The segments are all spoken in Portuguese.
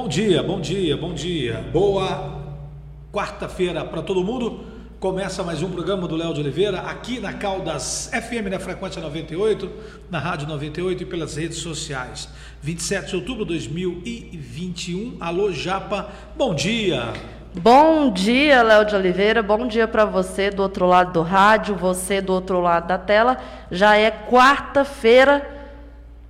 Bom dia, bom dia, bom dia. Boa quarta-feira para todo mundo. Começa mais um programa do Léo de Oliveira aqui na Caldas FM na frequência 98, na Rádio 98 e pelas redes sociais. 27 de outubro de 2021. Alô Japa. Bom dia. Bom dia, Léo de Oliveira. Bom dia para você do outro lado do rádio, você do outro lado da tela. Já é quarta-feira,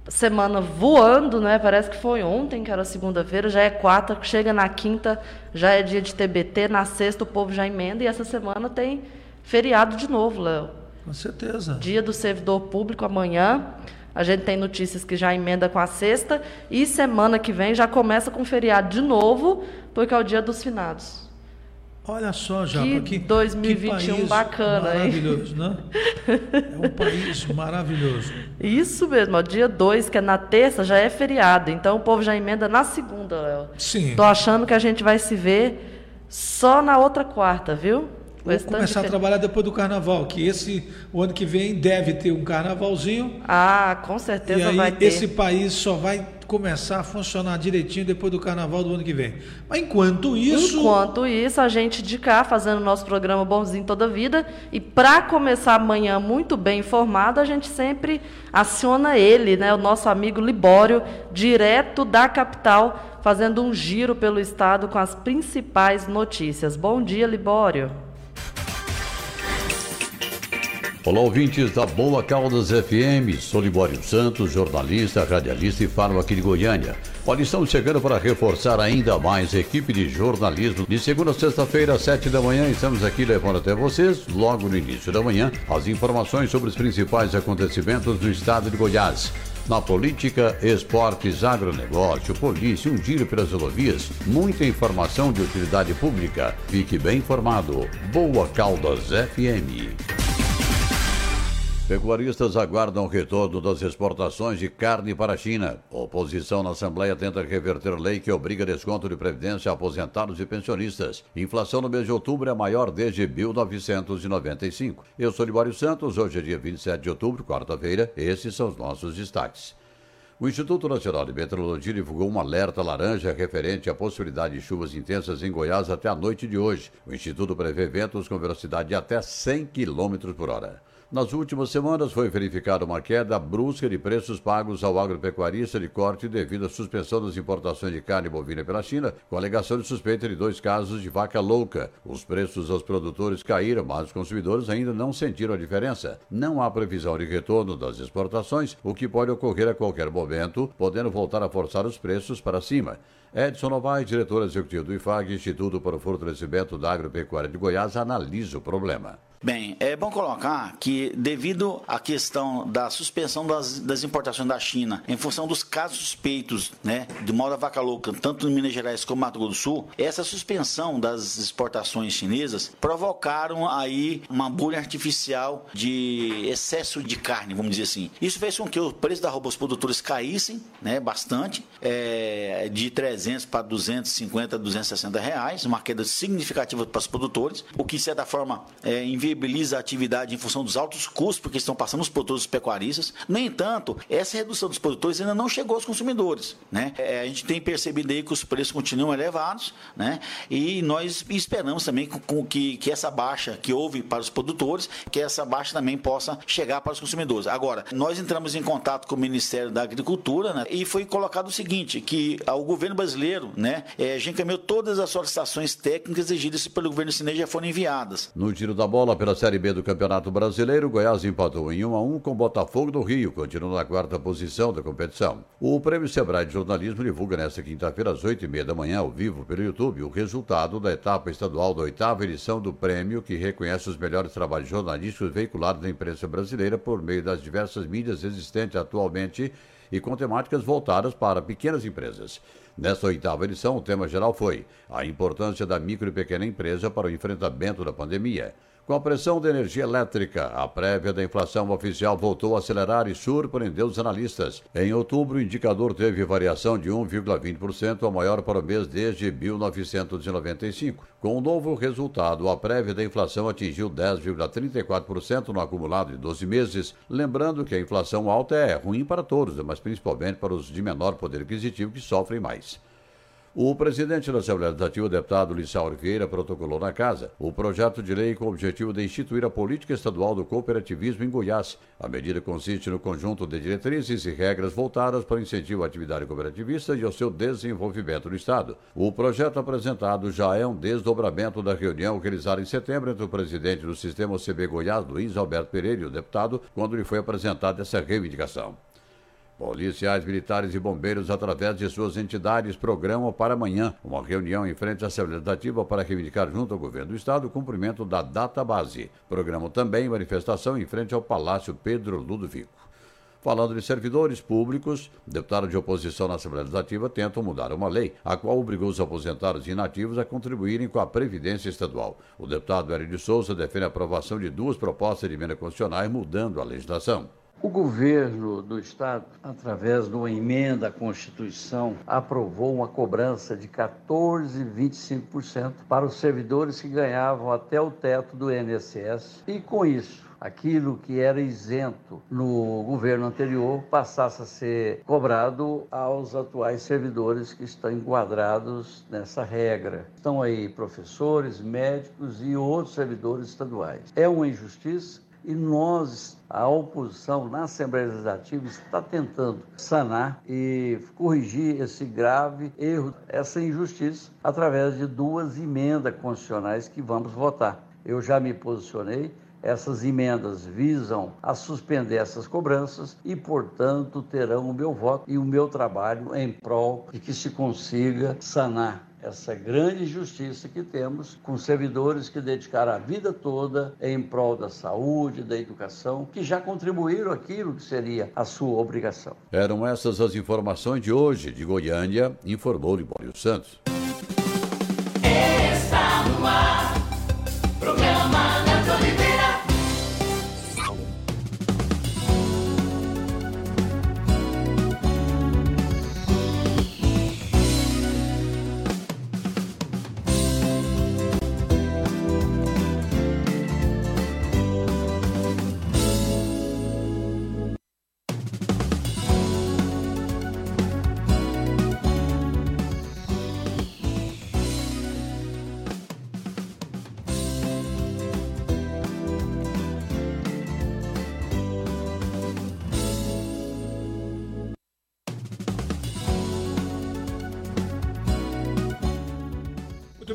semana voando, né? Parece que foi ontem, que era segunda-feira, já é quarta, chega na quinta, já é dia de TBT, na sexta o povo já emenda e essa semana tem feriado de novo, Léo. Com certeza. Dia do servidor público amanhã. A gente tem notícias que já emenda com a sexta e semana que vem já começa com feriado de novo, porque é o dia dos finados. Olha só, Japa, que, que 2021 que bacana, maravilhoso, hein? né? É um país maravilhoso. Isso mesmo, ó, dia 2, que é na terça, já é feriado. Então o povo já emenda na segunda, Léo. Sim. Tô achando que a gente vai se ver só na outra quarta, viu? Vou começar a trabalhar depois do carnaval, que esse o ano que vem deve ter um carnavalzinho. Ah, com certeza e aí, vai ter. Esse país só vai começar a funcionar direitinho depois do carnaval do ano que vem. Mas enquanto isso. Enquanto isso, a gente de cá fazendo nosso programa Bonzinho Toda Vida. E para começar amanhã muito bem informado, a gente sempre aciona ele, né, o nosso amigo Libório, direto da capital, fazendo um giro pelo estado com as principais notícias. Bom dia, Libório. Olá, ouvintes da Boa Caldas FM. Sou Libório Santos, jornalista, radialista e falo aqui de Goiânia. Olha, estamos chegando para reforçar ainda mais a equipe de jornalismo. De segunda a sexta-feira, às sete da manhã, estamos aqui levando até vocês, logo no início da manhã, as informações sobre os principais acontecimentos do estado de Goiás. Na política, esportes, agronegócio, polícia, um giro pelas rodovias, muita informação de utilidade pública. Fique bem informado. Boa Caldas FM. Pecuaristas aguardam o retorno das exportações de carne para a China. Oposição na Assembleia tenta reverter lei que obriga desconto de previdência a aposentados e pensionistas. Inflação no mês de outubro é maior desde 1995. Eu sou Libório Santos, hoje é dia 27 de outubro, quarta-feira. Esses são os nossos destaques. O Instituto Nacional de Meteorologia divulgou um alerta laranja referente à possibilidade de chuvas intensas em Goiás até a noite de hoje. O Instituto prevê ventos com velocidade de até 100 km por hora. Nas últimas semanas foi verificada uma queda brusca de preços pagos ao agropecuarista de corte devido à suspensão das importações de carne bovina pela China, com alegação de suspeita de dois casos de vaca louca. Os preços aos produtores caíram, mas os consumidores ainda não sentiram a diferença. Não há previsão de retorno das exportações, o que pode ocorrer a qualquer momento, podendo voltar a forçar os preços para cima. Edson Novaes, diretor executivo do IFAG, Instituto para o Fortalecimento da Agropecuária de Goiás, analisa o problema. Bem, é bom colocar que, devido à questão da suspensão das, das, importações da China, em função dos casos suspeitos né, de mal vaca louca, tanto em Minas Gerais como no Mato Grosso do Sul, essa suspensão das exportações chinesas provocaram aí uma bolha artificial de excesso de carne, vamos dizer assim. Isso fez com que o preço da roupa dos produtores caíssem né, bastante, é, de 300 para 250, 260 reais, uma queda significativa para os produtores, o que, de certa forma, é, inviabiliza a atividade em função dos altos custos porque estão passando os produtores pecuaristas. No entanto, essa redução dos produtores ainda não chegou aos consumidores. Né? É, a gente tem percebido aí que os preços continuam elevados né? e nós esperamos também com, que, que essa baixa que houve para os produtores, que essa baixa também possa chegar para os consumidores. Agora, nós entramos em contato com o Ministério da Agricultura né? e foi colocado o seguinte, que o governo brasileiro né, é, já encaminhou todas as solicitações técnicas exigidas pelo governo chinês já foram enviadas. No giro da bola, pela Série B do Campeonato Brasileiro, Goiás empatou em 1 a 1 com Botafogo do Rio, continuando na quarta posição da competição. O Prêmio Sebrae de Jornalismo divulga nesta quinta-feira às 8h30 da manhã, ao vivo pelo YouTube, o resultado da etapa estadual da oitava edição do prêmio, que reconhece os melhores trabalhos jornalísticos veiculados na imprensa brasileira por meio das diversas mídias existentes atualmente e com temáticas voltadas para pequenas empresas. Nesta oitava edição, o tema geral foi a importância da micro e pequena empresa para o enfrentamento da pandemia. Com a pressão da energia elétrica, a prévia da inflação oficial voltou a acelerar e surpreendeu os analistas. Em outubro, o indicador teve variação de 1,20%, a maior para o mês desde 1995. Com o novo resultado, a prévia da inflação atingiu 10,34% no acumulado de 12 meses. Lembrando que a inflação alta é ruim para todos, mas principalmente para os de menor poder aquisitivo que sofrem mais. O presidente da Assembleia Legislativa, deputado Lissau Vieira, protocolou na casa o projeto de lei com o objetivo de instituir a política estadual do cooperativismo em Goiás. A medida consiste no conjunto de diretrizes e regras voltadas para o incentivo à atividade cooperativista e ao seu desenvolvimento no Estado. O projeto apresentado já é um desdobramento da reunião realizada em setembro entre o presidente do sistema OCB Goiás, Luiz Alberto Pereira, e o deputado, quando lhe foi apresentada essa reivindicação. Policiais, militares e bombeiros, através de suas entidades, programam para amanhã uma reunião em frente à Assembleia Legislativa para reivindicar junto ao governo do Estado o cumprimento da data base. Programam também manifestação em frente ao Palácio Pedro Ludovico. Falando de servidores públicos, deputados de oposição na Assembleia Legislativa tentam mudar uma lei, a qual obrigou os aposentados e inativos a contribuírem com a Previdência Estadual. O deputado Hélio de Souza defende a aprovação de duas propostas de emenda constitucionais mudando a legislação. O governo do Estado, através de uma emenda à Constituição, aprovou uma cobrança de 14,25% para os servidores que ganhavam até o teto do INSS e, com isso, aquilo que era isento no governo anterior passasse a ser cobrado aos atuais servidores que estão enquadrados nessa regra. Estão aí professores, médicos e outros servidores estaduais. É uma injustiça e nós, a oposição na Assembleia Legislativa, está tentando sanar e corrigir esse grave erro, essa injustiça, através de duas emendas constitucionais que vamos votar. Eu já me posicionei. Essas emendas visam a suspender essas cobranças e, portanto, terão o meu voto e o meu trabalho em prol de que se consiga sanar essa grande injustiça que temos com servidores que dedicaram a vida toda em prol da saúde, da educação, que já contribuíram aquilo que seria a sua obrigação. Eram essas as informações de hoje de Goiânia, informou Libório Santos.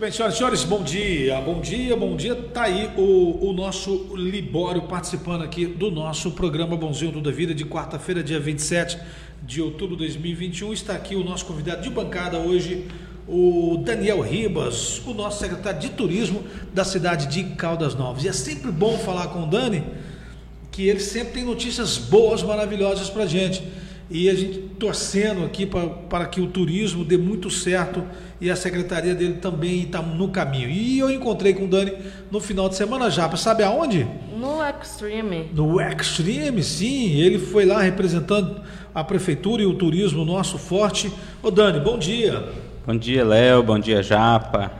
Bem, senhoras e senhores, bom dia, bom dia, bom dia. Tá aí o, o nosso Libório participando aqui do nosso programa Bonzinho da Vida de quarta-feira, dia 27 de outubro de 2021. Está aqui o nosso convidado de bancada hoje, o Daniel Ribas, o nosso secretário de turismo da cidade de Caldas Novas. E é sempre bom falar com o Dani, que ele sempre tem notícias boas, maravilhosas para gente. E a gente torcendo aqui pra, para que o turismo dê muito certo e a secretaria dele também está no caminho. E eu encontrei com o Dani no final de semana já, para saber aonde? No Extreme. No Extreme, sim. Ele foi lá representando a prefeitura e o turismo nosso forte. Ô Dani, bom dia. Bom dia, Léo. Bom dia, Japa.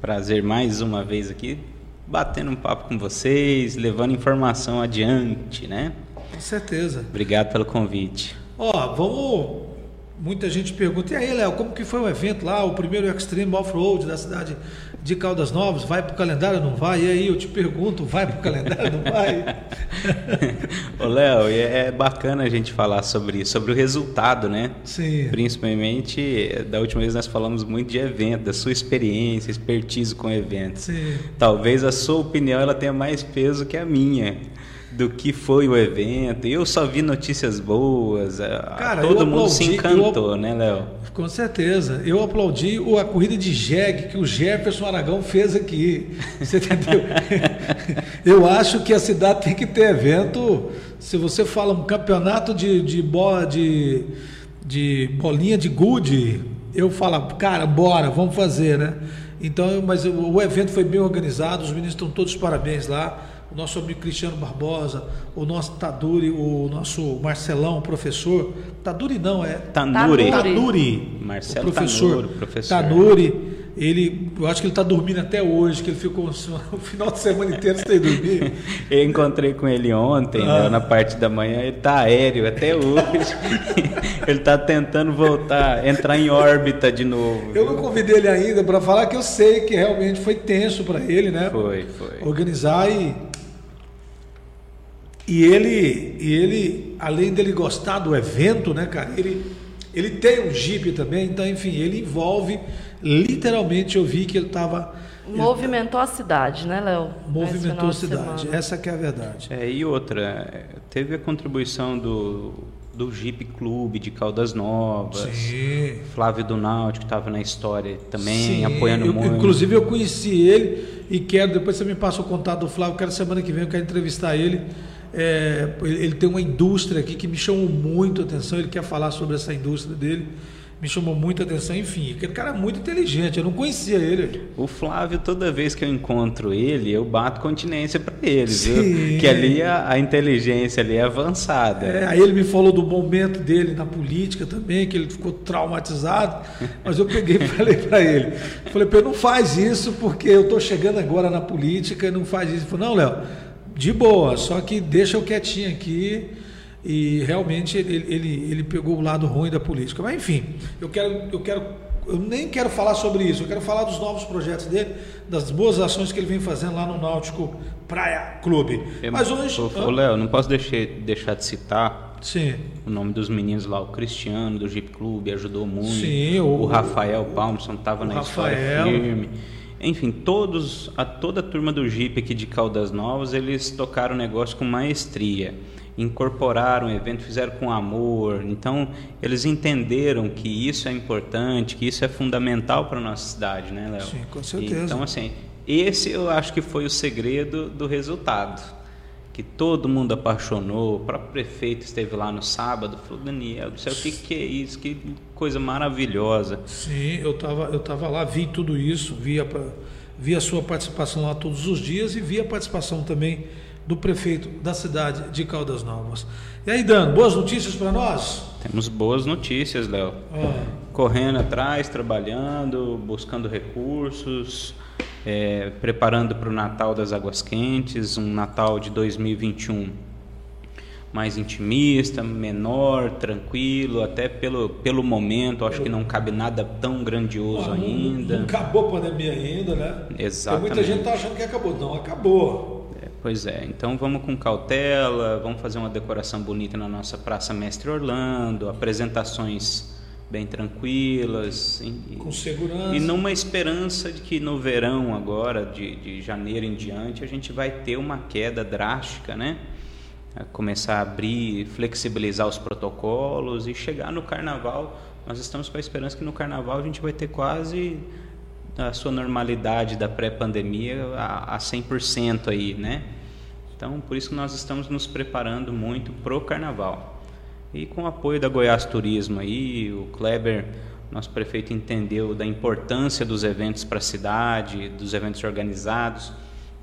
Prazer mais uma vez aqui, batendo um papo com vocês, levando informação adiante, né? Com certeza. Obrigado pelo convite. Ó, vamos Muita gente pergunta, e aí, Léo, como que foi o evento lá, o primeiro Extreme Off-Road da cidade de Caldas Novas? Vai para o calendário ou não vai? E aí eu te pergunto, vai para o calendário ou não vai? Ô, Léo, é bacana a gente falar sobre, sobre o resultado, né? Sim. Principalmente, da última vez nós falamos muito de evento, da sua experiência, expertise com eventos. Sim. Talvez a sua opinião ela tenha mais peso que a minha do que foi o evento. Eu só vi notícias boas. Cara, todo mundo aplaudi, se encantou, eu, né, Léo? Com certeza. Eu aplaudi a corrida de jegue que o Jefferson Aragão fez aqui. Você entendeu? eu acho que a cidade tem que ter evento. Se você fala um campeonato de, de bola de, de bolinha de gude, eu falo, cara, bora, vamos fazer, né? Então, mas o, o evento foi bem organizado, os meninos estão todos parabéns lá o nosso amigo Cristiano Barbosa, o nosso Taduri, o nosso Marcelão, professor. Taduri não, é Tanuri. Tanuri. Marcelo professor. Tanuri, professor. Tanuri. Ele, eu acho que ele está dormindo até hoje, que ele ficou o final de semana inteiro sem dormir. eu encontrei com ele ontem, né, ah. né, na parte da manhã, ele está aéreo até hoje. ele está tentando voltar, entrar em órbita de novo. Eu não convidei ele ainda para falar que eu sei que realmente foi tenso para ele, né? Foi, foi. Organizar e e ele, e ele, além dele gostar do evento, né, cara, ele, ele tem um Jeep também, então, enfim, ele envolve, literalmente eu vi que ele estava... Movimentou ele, a cidade, né, Léo? Movimentou a cidade, essa que é a verdade. É, e outra, teve a contribuição do, do Jeep Clube de Caldas Novas, Sim. Flávio do Náutico, que estava na história também, Sim. apoiando eu, muito. Inclusive eu conheci ele e quero, depois você me passa o contato do Flávio, quero semana que vem, eu quero entrevistar ele é, ele tem uma indústria aqui que me chamou muito a atenção. Ele quer falar sobre essa indústria dele. Me chamou muito a atenção. Enfim, aquele cara é muito inteligente. Eu não conhecia ele. O Flávio, toda vez que eu encontro ele, eu bato continência para ele, viu? Que ali a, a, inteligência ali é avançada. É, aí ele me falou do momento dele na política também, que ele ficou traumatizado. Mas eu peguei e falei para ele: falei, Pedro, não faz isso porque eu estou chegando agora na política. Não faz isso. Ele falou, não, Léo de boa, só que deixa eu quietinho aqui e realmente ele, ele, ele pegou o lado ruim da política. Mas enfim, eu quero, eu quero, eu nem quero falar sobre isso, eu quero falar dos novos projetos dele, das boas ações que ele vem fazendo lá no Náutico Praia Clube. Mas hoje. Ô, Léo, não posso deixar, deixar de citar Sim. o nome dos meninos lá, o Cristiano do Jeep Clube ajudou muito. Sim, o, o Rafael Palmerson estava na Rafael. história firme. Enfim, todos, a, toda a turma do Jeep aqui de Caldas Novas, eles tocaram o negócio com maestria, incorporaram o evento, fizeram com amor. Então, eles entenderam que isso é importante, que isso é fundamental para a nossa cidade, né, Léo? Sim, com certeza. Então, assim, esse eu acho que foi o segredo do resultado que todo mundo apaixonou, o próprio prefeito esteve lá no sábado, falou, Daniel, do céu, o que, que é isso? Que coisa maravilhosa. Sim, eu estava eu tava lá, vi tudo isso, vi a, vi a sua participação lá todos os dias e vi a participação também do prefeito da cidade de Caldas Novas. E aí, Dan, boas notícias para nós? Temos boas notícias, Léo. Ah. Correndo atrás, trabalhando, buscando recursos, é, preparando para o Natal das Águas Quentes, um Natal de 2021 mais intimista, menor, tranquilo, até pelo, pelo momento, acho que não cabe nada tão grandioso ah, ainda. Não, não, acabou a pandemia ainda, né? Exatamente. Muita gente está achando que acabou. Não, acabou. É, pois é, então vamos com cautela, vamos fazer uma decoração bonita na nossa Praça Mestre Orlando, apresentações bem tranquilas. E, com segurança. E numa esperança de que no verão agora, de, de janeiro em diante, a gente vai ter uma queda drástica, né? A começar a abrir, flexibilizar os protocolos e chegar no carnaval. Nós estamos com a esperança que no carnaval a gente vai ter quase a sua normalidade da pré-pandemia a, a 100% aí, né? Então, por isso que nós estamos nos preparando muito pro carnaval. E com o apoio da Goiás Turismo aí, o Kleber, nosso prefeito, entendeu da importância dos eventos para a cidade, dos eventos organizados,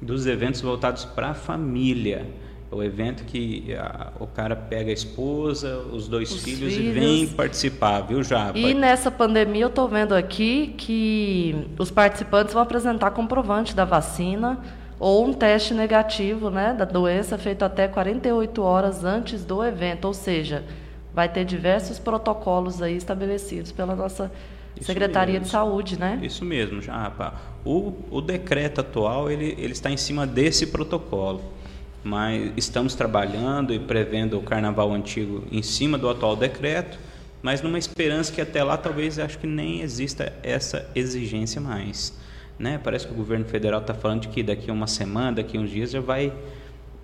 dos eventos voltados para a família. O evento que a, o cara pega a esposa, os dois os filhos, filhos, e vem participar, viu, Japa? E nessa pandemia eu estou vendo aqui que os participantes vão apresentar comprovante da vacina ou um teste negativo né, da doença feito até 48 horas antes do evento, ou seja, vai ter diversos protocolos aí estabelecidos pela nossa Isso Secretaria mesmo. de Saúde, né? Isso mesmo, já, rapaz. O, o decreto atual ele, ele está em cima desse protocolo, mas estamos trabalhando e prevendo o Carnaval antigo em cima do atual decreto, mas numa esperança que até lá talvez acho que nem exista essa exigência mais. Né? Parece que o governo federal está falando de que daqui a uma semana, daqui a uns dias já vai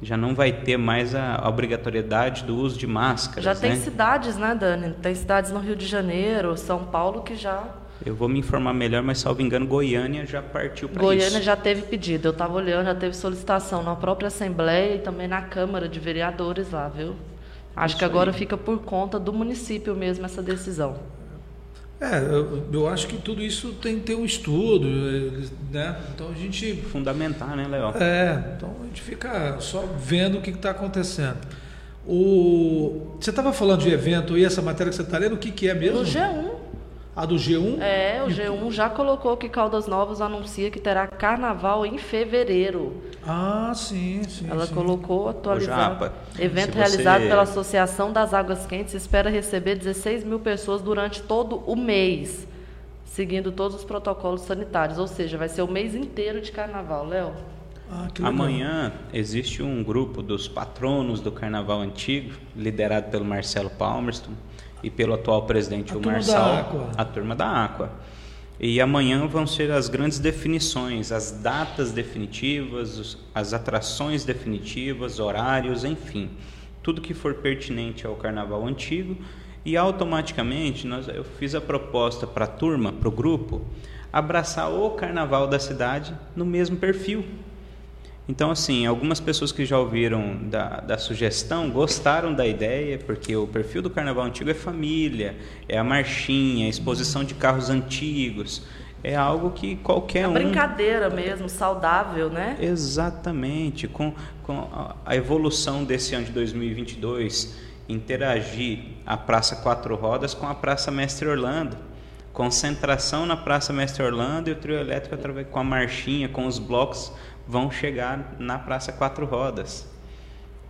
já não vai ter mais a obrigatoriedade do uso de máscaras. Já tem né? cidades, né, Dani? Tem cidades no Rio de Janeiro, São Paulo que já. Eu vou me informar melhor, mas salvo engano, Goiânia já partiu para isso. Goiânia já teve pedido. Eu estava olhando, já teve solicitação na própria Assembleia e também na Câmara de Vereadores lá, viu? Acho isso que agora aí. fica por conta do município mesmo essa decisão. É, eu, eu, acho que tudo isso tem que ter um estudo, né? Então a gente. Fundamentar, né, Léo? É, então a gente fica só vendo o que está acontecendo. O... Você estava falando de evento e essa matéria que você está lendo, o que, que é mesmo? No G1. A do G1? É, o G1 já colocou que Caldas Novas anuncia que terá carnaval em fevereiro. Ah, sim, sim. Ela sim. colocou atualizado. Evento se realizado você- pela Associação das Águas Quentes espera receber 16 mil pessoas durante todo o mês, seguindo todos os protocolos sanitários. Ou seja, vai ser o mês inteiro de carnaval, Léo. Ah. Amanhã existe um grupo dos patronos do Carnaval Antigo, liderado pelo Marcelo Palmerston e pelo atual presidente A o turma Marçal, da Aqua. a turma da Aqua. E amanhã vão ser as grandes definições, as datas definitivas, as atrações definitivas, horários, enfim, tudo que for pertinente ao Carnaval Antigo. E automaticamente nós, eu fiz a proposta para a turma, para o grupo, abraçar o Carnaval da cidade no mesmo perfil. Então, assim, algumas pessoas que já ouviram da, da sugestão gostaram da ideia, porque o perfil do Carnaval Antigo é família, é a marchinha, a exposição de carros antigos, é algo que qualquer um... Brincadeira mesmo, saudável, né? Exatamente, com, com a- a evolução desse ano de 2022, interagir a Praça Quatro Rodas com a Praça Mestre Orlando. Concentração na Praça Mestre Orlando e o trio elétrico através com a marchinha, com os blocos, vão chegar na Praça Quatro Rodas.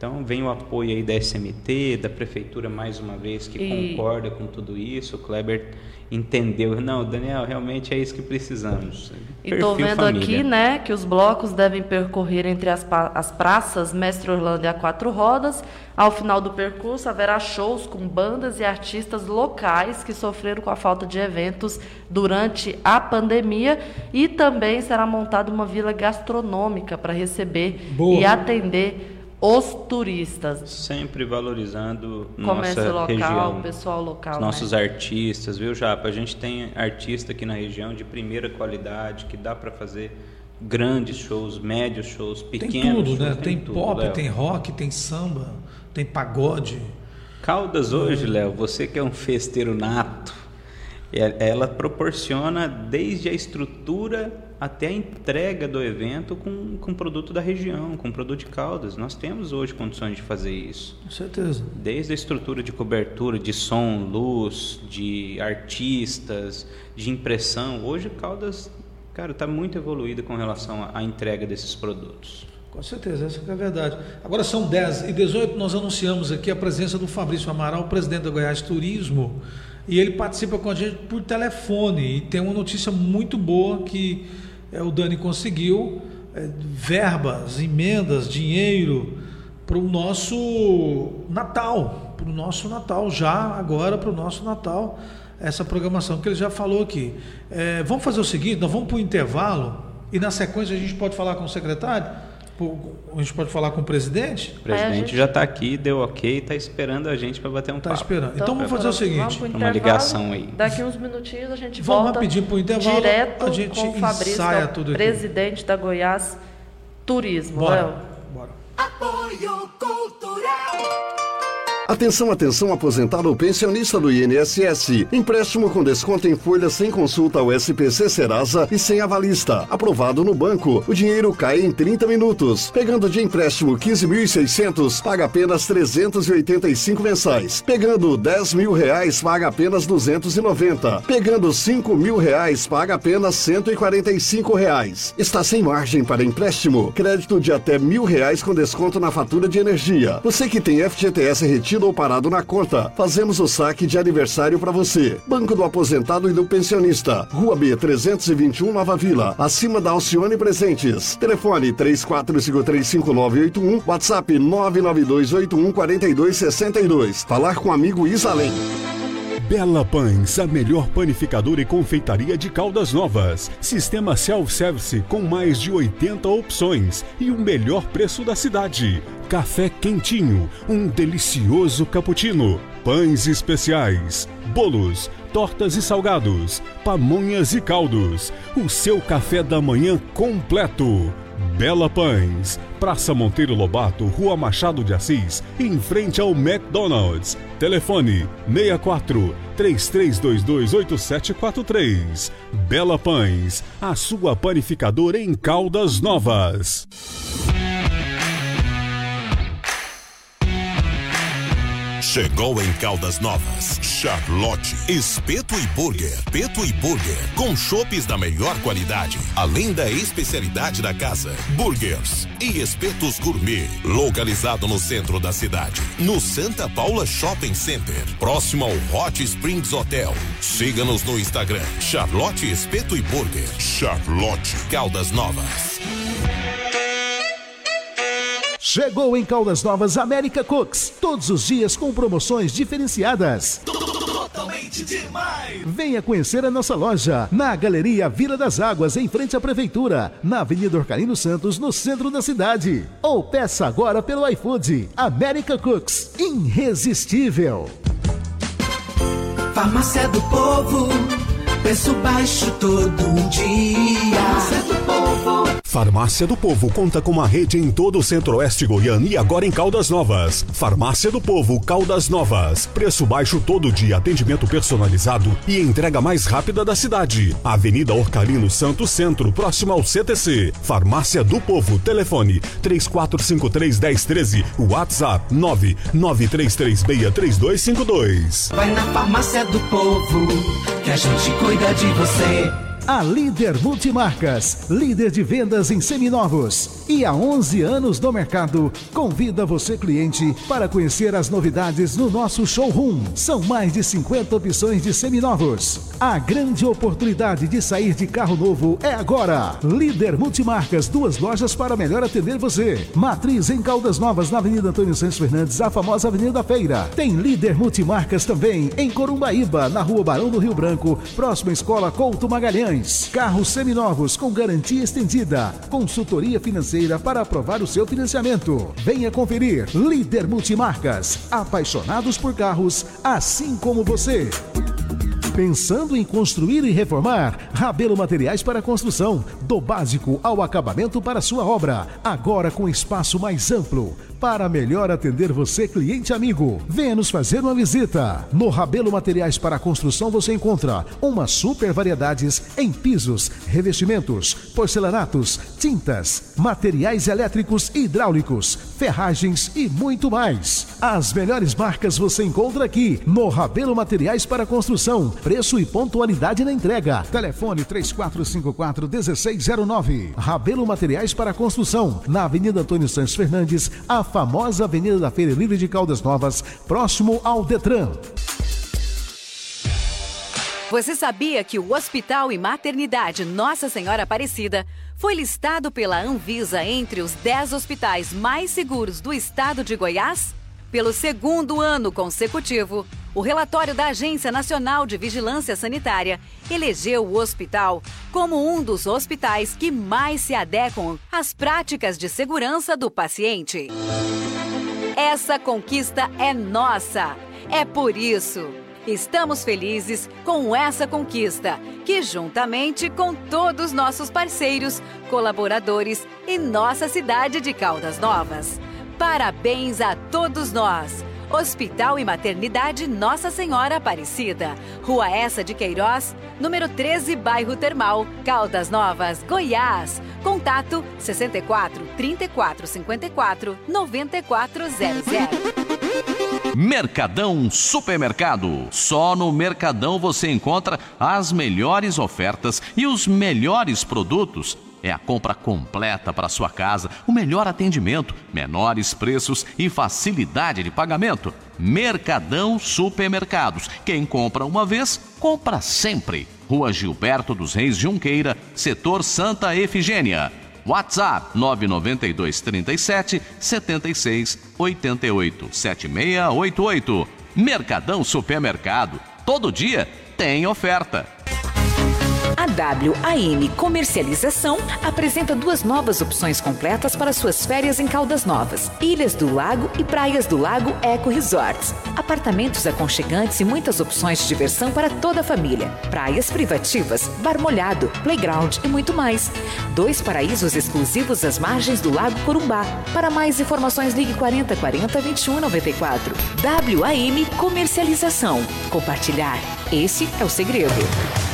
Então vem o apoio aí da SMT, da Prefeitura mais uma vez, que E- concorda com tudo isso. O Kleber entendeu. Não, Daniel, realmente é isso que precisamos. E Perfil vendo família. aqui, né, que os blocos devem percorrer entre as, as praças Mestre Orlando e a Quatro Rodas. Ao final do percurso, haverá shows com bandas e artistas locais que sofreram com a falta de eventos durante a pandemia. E também será montada uma vila gastronômica para receber Boa. e atender os turistas. Sempre valorizando Comércio nossa local, região, pessoal local. os né? nossos artistas, viu, Japa? A gente tem artista aqui na região de primeira qualidade, que dá para fazer grandes shows, médios shows, Tem pequenos tudo, né? shows, Tem, tudo, pop, Léo. tem rock, tem samba, tem pagode. Caldas hoje, Léo, você que é um festeiro nato, ela proporciona desde a estrutura até a entrega do evento com, com produto da região, com produto de Caldas. Nós temos hoje condições de fazer isso. Com certeza. Desde a estrutura de cobertura, de som, luz, de artistas, de impressão. Hoje Caldas, cara, está muito evoluída com relação à entrega desses produtos. Com certeza, essa é a verdade. Agora são 10 e 18, nós anunciamos aqui a presença do Fabrício Amaral, presidente da Goiás Turismo, e ele participa com a gente por telefone. E tem uma notícia muito boa que é, o Dani conseguiu: é, verbas, emendas, dinheiro para o nosso Natal, para o nosso Natal, já agora para o nosso Natal, essa programação que ele já falou aqui. É, vamos fazer o seguinte: nós vamos para o intervalo e na sequência a gente pode falar com o secretário, a gente pode falar com o presidente. O presidente gente- já está aqui, deu ok, está esperando a gente para bater um Está papo. esperando. Então, vamos fazer o seguinte: vamos Uma ligação aí. Daqui uns minutinhos a gente Vamos volta rapidinho pro intervalo, direto a gente com o Fabrício, ensaia é o tudo aqui. presidente da Goiás Turismo. bora. Léo. bora. Apoio Cultural. Atenção, atenção, aposentado ou pensionista do INSS. Empréstimo com desconto em folha sem consulta ao SPC Serasa e sem avalista. Aprovado no banco. O dinheiro cai em 30 minutos. Pegando de empréstimo 15.600, paga apenas 385 mensais. Pegando 10 mil reais, paga apenas 290. Pegando 5 mil reais, paga apenas 145 reais. Está sem margem para empréstimo. Crédito de até mil reais com desconto na fatura de energia. Você que tem FGTS retido ou parado na conta, fazemos o saque de aniversário para você. Banco do Aposentado e do Pensionista. Rua B 321 Nova Vila, acima da Alcione Presentes. Telefone 34535981, WhatsApp 992814262. Falar com o amigo Isalém. Bela Pães, a melhor panificadora e confeitaria de Caldas Novas. Sistema self-service com mais de 80 opções e o melhor preço da cidade. Café quentinho, um delicioso cappuccino, pães especiais, bolos, tortas e salgados, pamonhas e caldos. O seu café da manhã completo. Bela Pães, Praça Monteiro Lobato, Rua Machado de Assis, em frente ao McDonald's. Telefone 64 3322 8743. Bela Pães, a sua panificadora em Caldas Novas. Chegou em Caldas Novas. Charlotte Espeto e Burger. Peto e Burger. Com chopes da melhor qualidade. Além da especialidade da casa. Burgers e espetos gourmet. Localizado no centro da cidade. No Santa Paula Shopping Center. Próximo ao Hot Springs Hotel. Siga-nos no Instagram. Charlotte Espeto e Burger. Charlotte Caldas Novas. Chegou em Caldas Novas América Cooks. Todos os dias com promoções diferenciadas. Totalmente demais. Venha conhecer a nossa loja na Galeria Vila das Águas, em frente à Prefeitura, na Avenida Orcalino Santos, no centro da cidade. Ou peça agora pelo iFood. América Cooks. Irresistível. Farmácia do Povo. Preço baixo todo dia. Farmácia do Povo. Conta com uma rede em todo o centro-oeste goiano e agora em Caldas Novas. Farmácia do Povo, Caldas Novas. Preço baixo todo dia, atendimento personalizado e entrega mais rápida da cidade. Avenida Orcalino Santos Centro, próximo ao CTC. Farmácia do Povo, telefone 34531013, WhatsApp 993363252. Vai na Farmácia do Povo. Que a gente cuida de você. A Líder Multimarcas, líder de vendas em seminovos e há 11 anos no mercado, convida você cliente para conhecer as novidades no nosso showroom. São mais de 50 opções de seminovos. A grande oportunidade de sair de carro novo é agora. Líder Multimarcas, duas lojas para melhor atender você. Matriz em Caldas Novas, na Avenida Antônio Santos Fernandes, a famosa Avenida da Feira. Tem Líder Multimarcas também em Corumbaíba, na Rua Barão do Rio Branco, próxima Escola Couto Magalhães. Carros seminovos com garantia estendida. Consultoria financeira para aprovar o seu financiamento. Venha conferir. Líder Multimarcas. Apaixonados por carros, assim como você. Pensando em construir e reformar? Rabelo Materiais para Construção. Do básico ao acabamento para sua obra. Agora com espaço mais amplo. Para melhor atender você, cliente amigo, venha nos fazer uma visita. No Rabelo Materiais para Construção você encontra uma super variedades em pisos, revestimentos, porcelanatos, tintas, materiais elétricos e hidráulicos, ferragens e muito mais. As melhores marcas você encontra aqui no Rabelo Materiais para Construção. Preço e pontualidade na entrega. Telefone 3454 1609. Rabelo Materiais para Construção, na Avenida Antônio Santos Fernandes, a famosa Avenida da Feira Livre de Caldas Novas, próximo ao Detran. Você sabia que o Hospital e Maternidade Nossa Senhora Aparecida foi listado pela Anvisa entre os 10 hospitais mais seguros do estado de Goiás? Pelo segundo ano consecutivo, o relatório da Agência Nacional de Vigilância Sanitária elegeu o hospital como um dos hospitais que mais se adequam às práticas de segurança do paciente. Essa conquista é nossa. É por isso. Estamos felizes com essa conquista, que juntamente com todos nossos parceiros, colaboradores e nossa cidade de Caldas Novas. Parabéns a todos nós! Hospital e Maternidade Nossa Senhora Aparecida, Rua Essa de Queiroz, número 13, bairro Termal, Caldas Novas, Goiás. Contato 64 34 54 9400. Mercadão Supermercado. Só no Mercadão você encontra as melhores ofertas e os melhores produtos. É a compra completa para sua casa, o melhor atendimento, menores preços e facilidade de pagamento. Mercadão Supermercados. Quem compra uma vez, compra sempre. Rua Gilberto dos Reis Junqueira, setor Santa Efigênia. WhatsApp 992 37 76 88 7688. Mercadão Supermercado. Todo dia tem oferta. WAM Comercialização apresenta duas novas opções completas para suas férias em Caldas Novas: Ilhas do Lago e Praias do Lago Eco Resorts. Apartamentos aconchegantes e muitas opções de diversão para toda a família. Praias privativas, bar molhado, playground e muito mais. Dois paraísos exclusivos às margens do Lago Corumbá. Para mais informações, ligue 40 40 21 94. WAM Comercialização. Compartilhar. Esse é o segredo.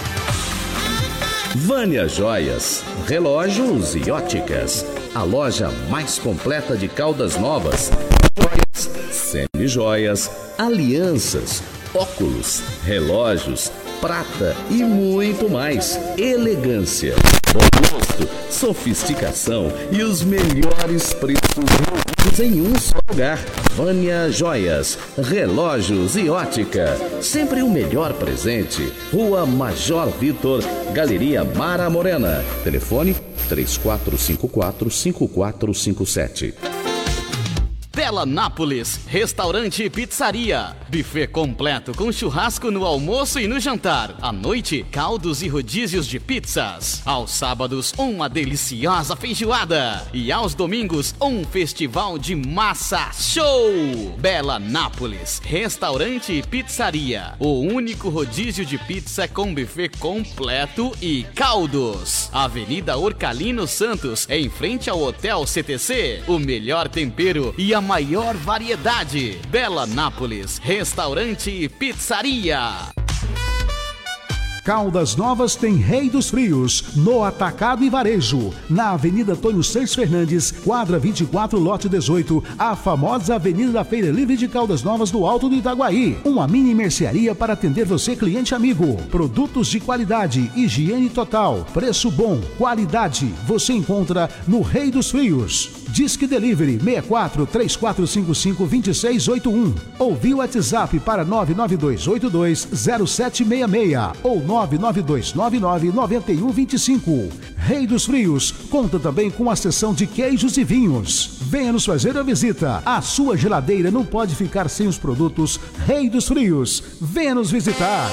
Vânia Joias, relógios e óticas. A loja mais completa de Caldas Novas. Joias semijoias, alianças, óculos, relógios, prata e muito mais. Elegância, bom gosto, sofisticação e os melhores preços em um só lugar. Vânia Joias, relógios e ótica. Sempre o melhor presente. Rua Major Vitor, Galeria Mara Morena. Telefone 3454 5457. Bela Nápoles, restaurante e pizzaria. Buffet completo com churrasco no almoço e no jantar. À noite, caldos e rodízios de pizzas. Aos sábados, uma deliciosa feijoada. E aos domingos, um festival de massa show. Bela Nápoles, restaurante e pizzaria. O único rodízio de pizza com buffet completo e caldos. Avenida Orcalino Santos, em frente ao Hotel CTC. O melhor tempero e a maior variedade. Bela Nápoles, restaurante e pizzaria. Caldas Novas tem Rei dos Frios, no Atacado e Varejo, na Avenida Antônio Seis Fernandes, quadra 24, lote 18, a famosa Avenida da Feira Livre de Caldas Novas do Alto do Itaguaí. Uma mini mercearia para atender você, cliente amigo. Produtos de qualidade, higiene total, preço bom, qualidade. Você encontra no Rei dos Frios. Disque Delivery 64 3455 2681 ou via WhatsApp para 99282 0766 ou 99299 9125. Rei dos Frios conta também com a seção de queijos e vinhos. Venha nos fazer a visita. A sua geladeira não pode ficar sem os produtos Rei dos Frios. Venha nos visitar.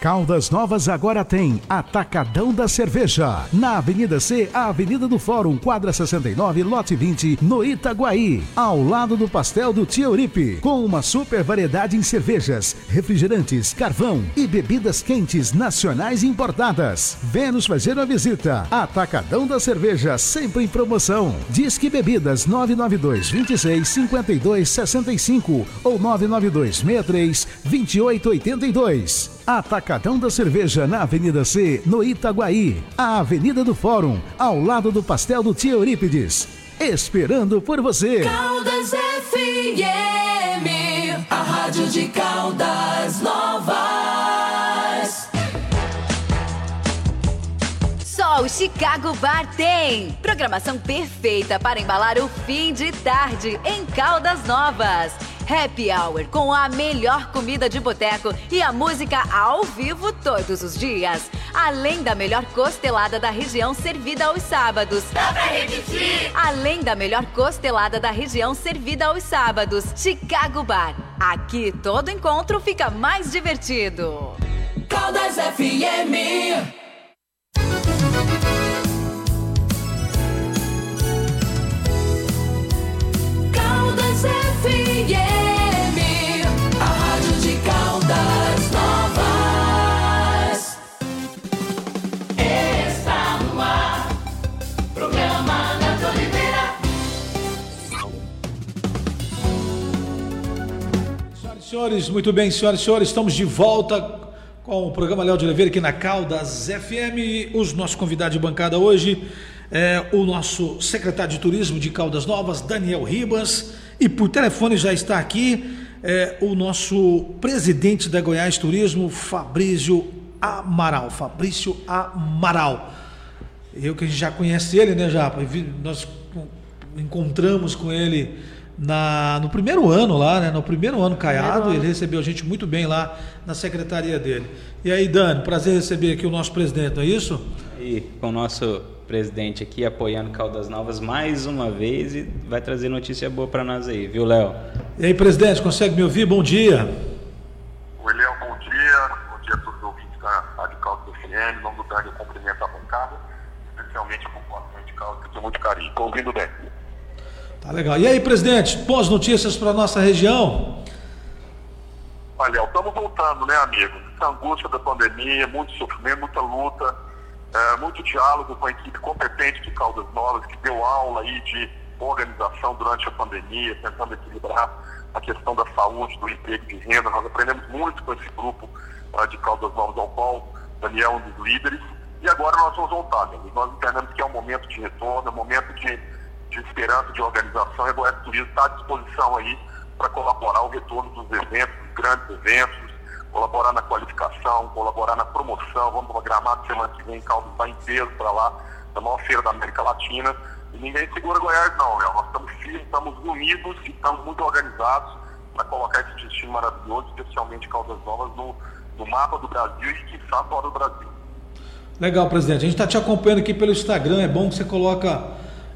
Caldas Novas agora tem Atacadão da Cerveja. Na Avenida C, Avenida do Fórum, quadra 69, lote 20, no Itaguaí. Ao lado do pastel do Tia Uripe. Com uma super variedade em cervejas, refrigerantes, carvão e bebidas quentes nacionais importadas. Venha nos fazer uma visita. Atacadão da Cerveja, sempre em promoção. Disque Bebidas 992 26 52 65 ou 992 63 28 82. Atacadão da Cerveja na Avenida C, no Itaguaí. A Avenida do Fórum, ao lado do Pastel do Tia Eurípides. Esperando por você. Caldas FM, a rádio de Caldas Novas. Só o Chicago Bar tem. Programação perfeita para embalar o fim de tarde em Caldas Novas. Happy Hour com a melhor comida de boteco e a música ao vivo todos os dias. Além da melhor costelada da região servida aos sábados. Dá pra repetir? Além da melhor costelada da região servida aos sábados. Chicago Bar. Aqui todo encontro fica mais divertido. Caldas FM. FM, a rádio de Caldas Novas. Está no ar, programa Neto Oliveira. Senhoras e senhores, muito bem, senhoras e senhores, estamos de volta com o programa Léo de Oliveira aqui na Caldas FM. Os nossos convidados de bancada hoje é o nosso secretário de Turismo de Caldas Novas, Daniel Ribas, e por telefone já está aqui é, o nosso presidente da Goiás Turismo, Fabrício Amaral. Fabrício Amaral. Eu que a gente já conhece ele, né, Japa? Nós encontramos com ele na, no primeiro ano lá, né? No primeiro ano caiado, Primeiro ano. ele recebeu a gente muito bem lá na secretaria dele. E aí, Dani, prazer receber aqui o nosso presidente, não é isso? E com o nosso presidente aqui apoiando Caldas Novas mais uma vez e vai trazer notícia boa para nós aí, viu, Léo? E aí, presidente, consegue me ouvir? Bom dia. William, bom dia. Bom dia a todos os ouvintes da Rádio Caldas FM. Em nome do Dani, eu cumprimento a bancada, especialmente a população de Caldas, que eu tenho muito carinho. Estou ouvindo bem. Tá legal. E aí, presidente, boas notícias para nossa região? Olha, estamos voltando, né, amigo? Essa angústia da pandemia, muito sofrimento, muita luta, muito diálogo com a equipe competente de Caldas Novas, que deu aula aí de organização durante a pandemia, tentando equilibrar a questão da saúde, do emprego de renda. Nós aprendemos muito com esse grupo ah, de Caldas Novas ao qual Daniel é um dos líderes. E agora nós vamos voltar, amigos. Nós entendemos que é um momento de retorno, é um momento de, de esperança, de organização. E a Goiás Turismo está à disposição aí para colaborar o retorno dos eventos, dos grandes eventos, colaborar na qualificação, colaborar na promoção. Vamos para Gramado semana que vem, Caldas vai inteiro para lá, na maior feira da América Latina. E ninguém segura Goiás não, Léo. Nós estamos firmes, estamos unidos e estamos muito organizados para colocar esse destino maravilhoso, especialmente Caldas Novas, no, no mapa do Brasil e, quiçá, fora do Brasil. Legal, presidente. A gente está te acompanhando aqui pelo Instagram. É bom que você coloca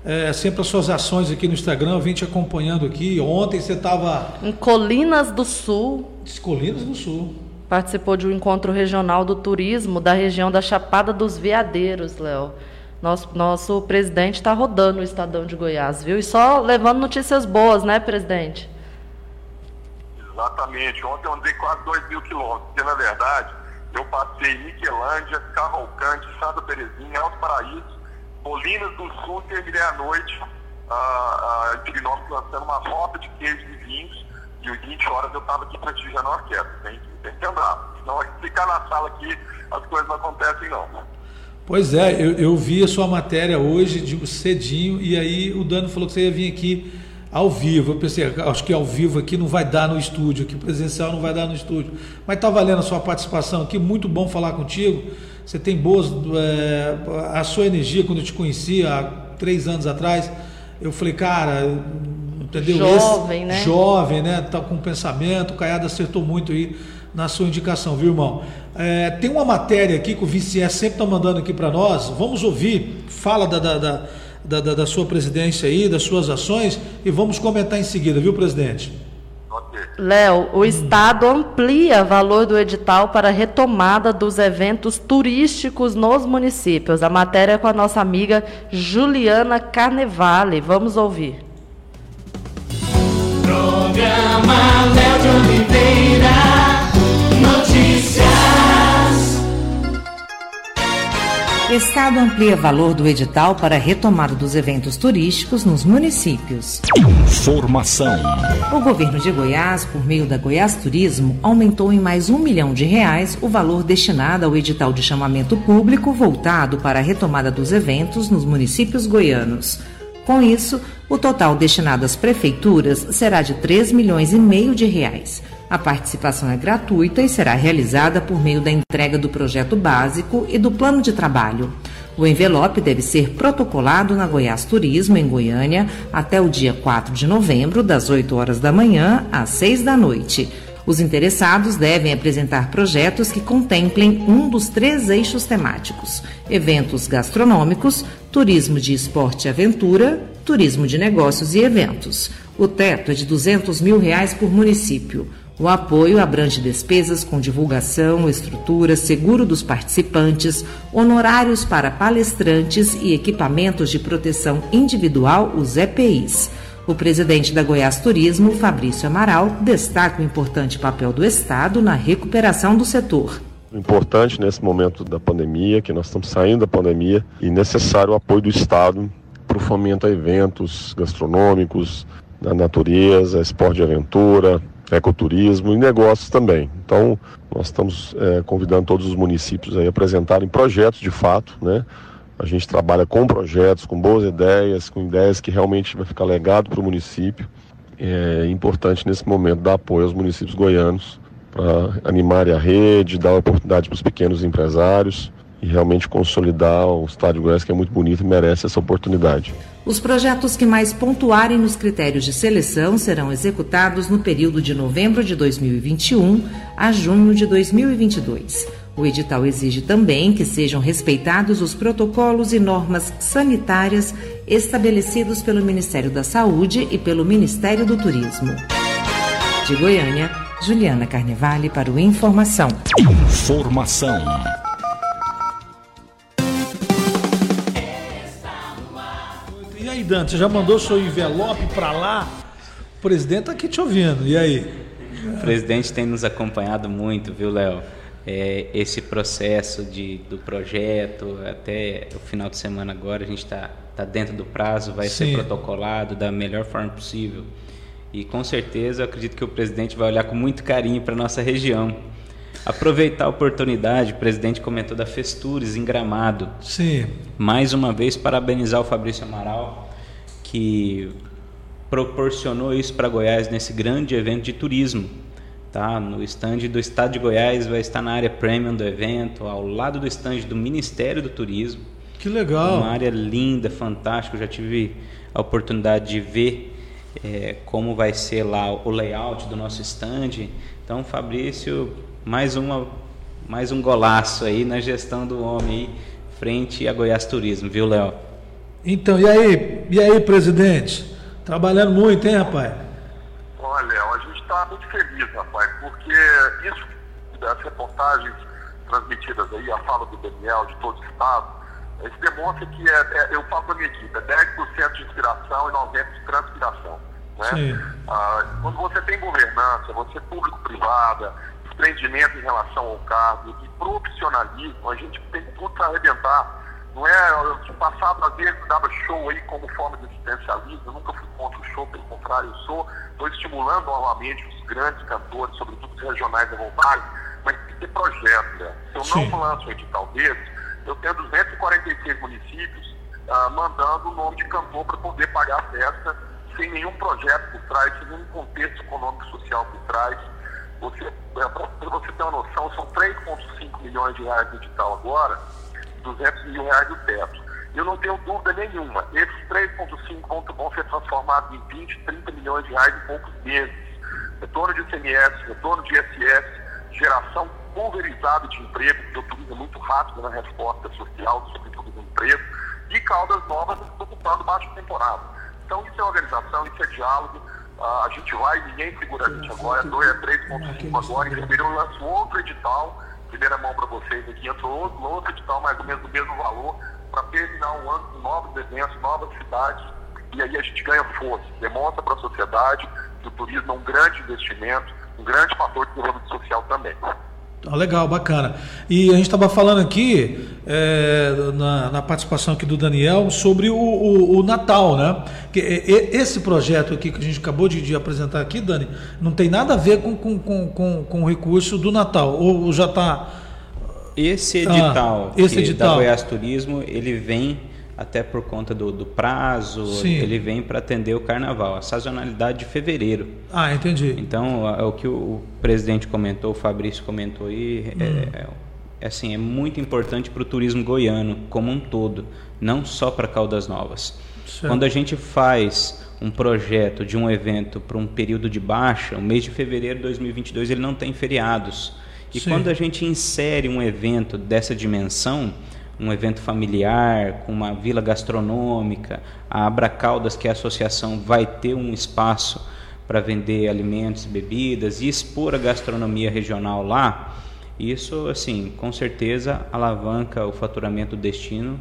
é, sempre as suas ações aqui no Instagram. Eu vim te acompanhando aqui. Ontem você estava. Em Colinas do Sul. Colinas do Sul. Participou de um encontro regional do turismo da região da Chapada dos Veadeiros, Léo. Nosso, nosso presidente está rodando o Estadão de Goiás, viu? E só levando notícias boas, né, presidente? Exatamente. Ontem eu andei quase 2 mil quilômetros, porque na verdade eu passei em Niquelândia, Cavalcante, Santa Terezinha, Alto Paraíso, Bolinas do Sul, terminei à noite uh, em Pirinópolis lançando uma rota de queijos e vinhos, e às 20 horas eu estava aqui prestigiando a orquestra. Tem, tem que andar. Senão, ficar na sala aqui, as coisas não acontecem não. Pois é, eu, eu vi a sua matéria hoje, de, cedinho, e aí o Dano falou que você ia vir aqui ao vivo. Eu pensei, acho que ao vivo aqui não vai dar no estúdio, que presencial não vai dar no estúdio. Mas está valendo a sua participação aqui, muito bom falar contigo. Você tem boas. É, a sua energia, quando eu te conheci há três anos atrás, eu falei, cara, entendeu? Jovem, Esse, né? Jovem, né? Tá com pensamento. O Caiado acertou muito aí na sua indicação, viu, irmão? É, tem uma matéria aqui que o VCS sempre está mandando aqui para nós. Vamos ouvir. Fala da, da, da, da, da sua presidência aí, das suas ações e vamos comentar em seguida, viu, presidente? Léo, o Estado amplia valor do edital para retomada dos eventos turísticos nos municípios. A matéria é com a nossa amiga Juliana Carnevale. Vamos ouvir. Programa Léo de Oliveira, Estado amplia valor do edital para retomada dos eventos turísticos nos municípios. Informação. O governo de Goiás, por meio da Goiás Turismo, aumentou em mais um milhão de reais o valor destinado ao edital de chamamento público voltado para a retomada dos eventos nos municípios goianos. Com isso, o total destinado às prefeituras será de 3 milhões e meio de reais. A participação é gratuita e será realizada por meio da entrega do projeto básico e do plano de trabalho. O envelope deve ser protocolado na Goiás Turismo, em Goiânia, até o dia 4 de novembro, das 8 horas da manhã às 6 da noite. Os interessados devem apresentar projetos que contemplem um dos três eixos temáticos: eventos gastronômicos, turismo de esporte e aventura, turismo de negócios e eventos. O teto é de 200 mil reais por município. O apoio abrange despesas com divulgação, estrutura, seguro dos participantes, honorários para palestrantes e equipamentos de proteção individual, os EPIs. O presidente da Goiás Turismo, Fabrício Amaral, destaca o importante papel do Estado na recuperação do setor. Importante nesse momento da pandemia, que nós estamos saindo da pandemia, e necessário o apoio do Estado para o fomento a eventos gastronômicos, da natureza, esporte de aventura, ecoturismo e negócios também. Então, nós estamos é, convidando todos os municípios a apresentarem projetos de fato, né? A gente trabalha com projetos, com boas ideias, com ideias que realmente vai ficar legado para o município. É importante nesse momento dar apoio aos municípios goianos para animar a rede, dar oportunidade para os pequenos empresários e realmente consolidar o estado de Goiás, que é muito bonito e merece essa oportunidade. Os projetos que mais pontuarem nos critérios de seleção serão executados no período de novembro de 2021 a junho de 2022. O edital exige também que sejam respeitados os protocolos e normas sanitárias estabelecidos pelo Ministério da Saúde e pelo Ministério do Turismo. De Goiânia, Juliana Carnevale para o Informação. Informação. E aí, Dante, você já mandou seu envelope para lá? O presidente está aqui te ouvindo. E aí? O presidente tem nos acompanhado muito, viu, Léo? É, esse processo de, do projeto até o final de semana agora a gente está tá dentro do prazo, vai Sim. ser protocolado da melhor forma possível. E com certeza eu acredito que o presidente vai olhar com muito carinho para nossa região. Aproveitar a oportunidade, o presidente comentou da Festures em Gramado. Sim. Mais uma vez parabenizar o Fabrício Amaral, que proporcionou isso para Goiás nesse grande evento de turismo. Tá? No estande do Estado de Goiás vai estar na área premium do evento, ao lado do estande do Ministério do Turismo. Que legal! Uma área linda, fantástica. Eu já tive a oportunidade de ver é, como vai ser lá o layout do nosso estande. Então, Fabrício, mais uma mais um golaço aí na gestão do homem aí, frente a Goiás Turismo, viu, Léo? Então, e aí, e aí, presidente? Trabalhando muito, hein, rapaz? Feliz, rapaz, porque isso das reportagens transmitidas aí, a fala do Daniel, de todo o Estado, isso demonstra que é, é, eu falo para minha equipe, é 10% de inspiração e 90% de transpiração. Né? Ah, quando você tem governança, você é público-privada, desprendimento em relação ao cargo e profissionalismo, a gente tem tudo para arrebentar. Não é, de passado às vezes dava show aí como forma de existencialismo, eu nunca fui contra o show, pelo contrário, eu sou, estou estimulando novamente grandes cantores, sobretudo regionais a voltarem, mas tem que ter projeto, né? Se eu Sim. não lanço um edital desse, eu tenho 246 municípios ah, mandando o nome de cantor para poder pagar a festa sem nenhum projeto por trás, sem nenhum contexto econômico e social por trás. Você, para você ter uma noção, são 3,5 milhões de reais no edital agora, 200 mil reais do teto. Eu não tenho dúvida nenhuma, esses 3,5 vão, vão ser transformados em 20, 30 milhões de reais em poucos meses. Retorno de ICMS, retorno de ISS, geração pulverizada de emprego, porque o turismo é muito rápido na resposta social, sobretudo no emprego, e Caldas Novas ocupando baixo temporada. Então isso é organização, isso é diálogo. Ah, a gente vai, ninguém segura a gente agora, é 2 a 3,5 agora, em fevereiro eu lanço outro edital, primeira mão para vocês aqui, entrou outro, outro edital mais ou menos do mesmo valor, para terminar o ano com novos eventos, novas cidades, e aí a gente ganha força, demonstra para a sociedade que o turismo é um grande investimento, um grande fator de desenvolvimento social também. Ah, legal, bacana. E a gente estava falando aqui, é, na, na participação aqui do Daniel, sobre o, o- o Natal, né? Que, e- e- esse projeto aqui que a gente acabou de, de apresentar aqui, Dani, não tem nada a ver com, com, com, com, com o recurso do Natal. Ou já está. Esse edital, Ah, esse que edital. da Goiás Turismo, ele vem até por conta do, do prazo, Sim. ele vem para atender o carnaval, a sazonalidade de fevereiro. Ah, entendi. Então, a- o que o presidente comentou, o Fabrício comentou aí, é- Hum. é, é assim, é muito importante para o turismo goiano como um todo, não só para Caldas Novas. Certo. Quando a gente faz um projeto de um evento para um período de baixa, o mês de fevereiro de 2022 ele não tem feriados. E Sim. quando a gente insere um evento dessa dimensão, um evento familiar, com uma vila gastronômica, a Abra Caldas, que é a associação, vai ter um espaço para vender alimentos bebidas e expor a gastronomia regional lá, isso, assim, com certeza alavanca o faturamento do destino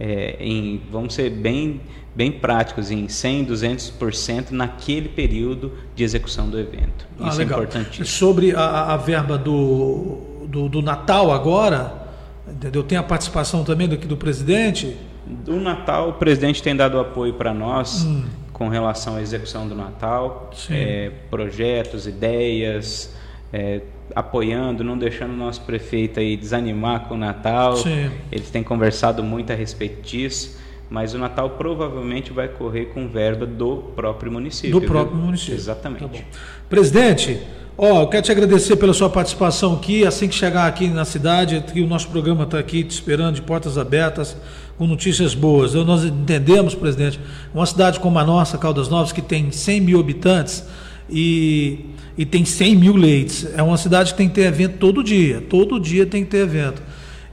é, em, vamos ser bem, bem práticos, em 100, 200% naquele período de execução do evento. Ah, Isso legal. é importantíssimo. Sobre a- a, a verba do, do, do Natal agora, entendeu? Tem a participação também daqui do presidente. Do Natal, o presidente tem dado apoio para nós Hum. com relação à execução do Natal, é, projetos, ideias, é, apoiando, não deixando o nosso prefeito aí desanimar com o Natal. Sim. Eles têm conversado muito a respeito disso, mas o Natal provavelmente vai correr com verba do próprio município. Do viu? próprio município. Exatamente. Presidente, ó, eu quero te agradecer pela sua participação aqui. Assim que chegar aqui na cidade, que o nosso programa está aqui te esperando de portas abertas, com notícias boas. Eu- nós entendemos, presidente, uma cidade como a nossa, Caldas Novas, que tem 100 mil habitantes e, e tem 100 mil leitos. É uma cidade que tem que ter evento todo dia. Todo dia tem que ter evento.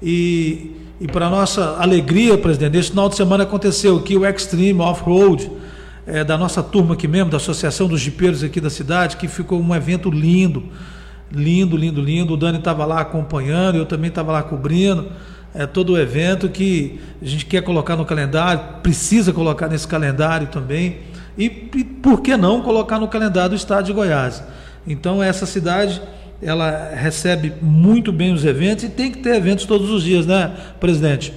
E, e para nossa alegria, presidente, esse final de semana aconteceu aqui o Extreme Off-Road é, da nossa turma aqui mesmo, da Associação dos Jipeiros aqui da cidade, que ficou um evento lindo, lindo, lindo, lindo. O Dani estava lá acompanhando, eu também estava lá cobrindo. É todo o evento que a gente quer colocar no calendário, precisa colocar nesse calendário também. E, e por que não colocar no calendário do estado de Goiás? Então essa cidade ela recebe muito bem os eventos e tem que ter eventos todos os dias, né, presidente?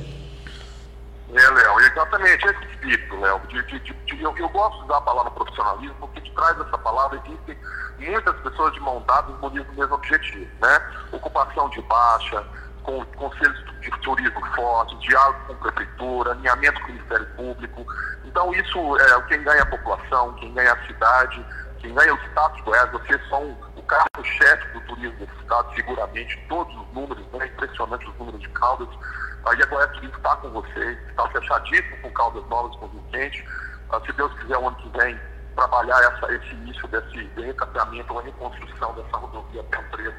É, Léo, exatamente esse espírito, Léo. De, de, de, eu, eu gosto de usar a palavra profissionalismo porque de trás dessa palavra existem muitas pessoas de mão dadas munidas do mesmo objetivo, né? Ocupação de baixa, com conselhos de turismo forte, diálogo com a prefeitura, alinhamento com o Ministério Público. Então isso é quem ganha a população, quem ganha a cidade, quem ganha o Estado de Goiás, vocês são o carro-chefe do turismo desse Estado, seguramente, todos os números, né? impressionante os números de Caldas. Aí a Goiás Turismo está com vocês, está fechadíssimo com Caldas Novas, com o Quente. Ah, se Deus quiser, o ano que vem, trabalhar essa, esse início desse de recapeamento, uma reconstrução dessa rodovia P13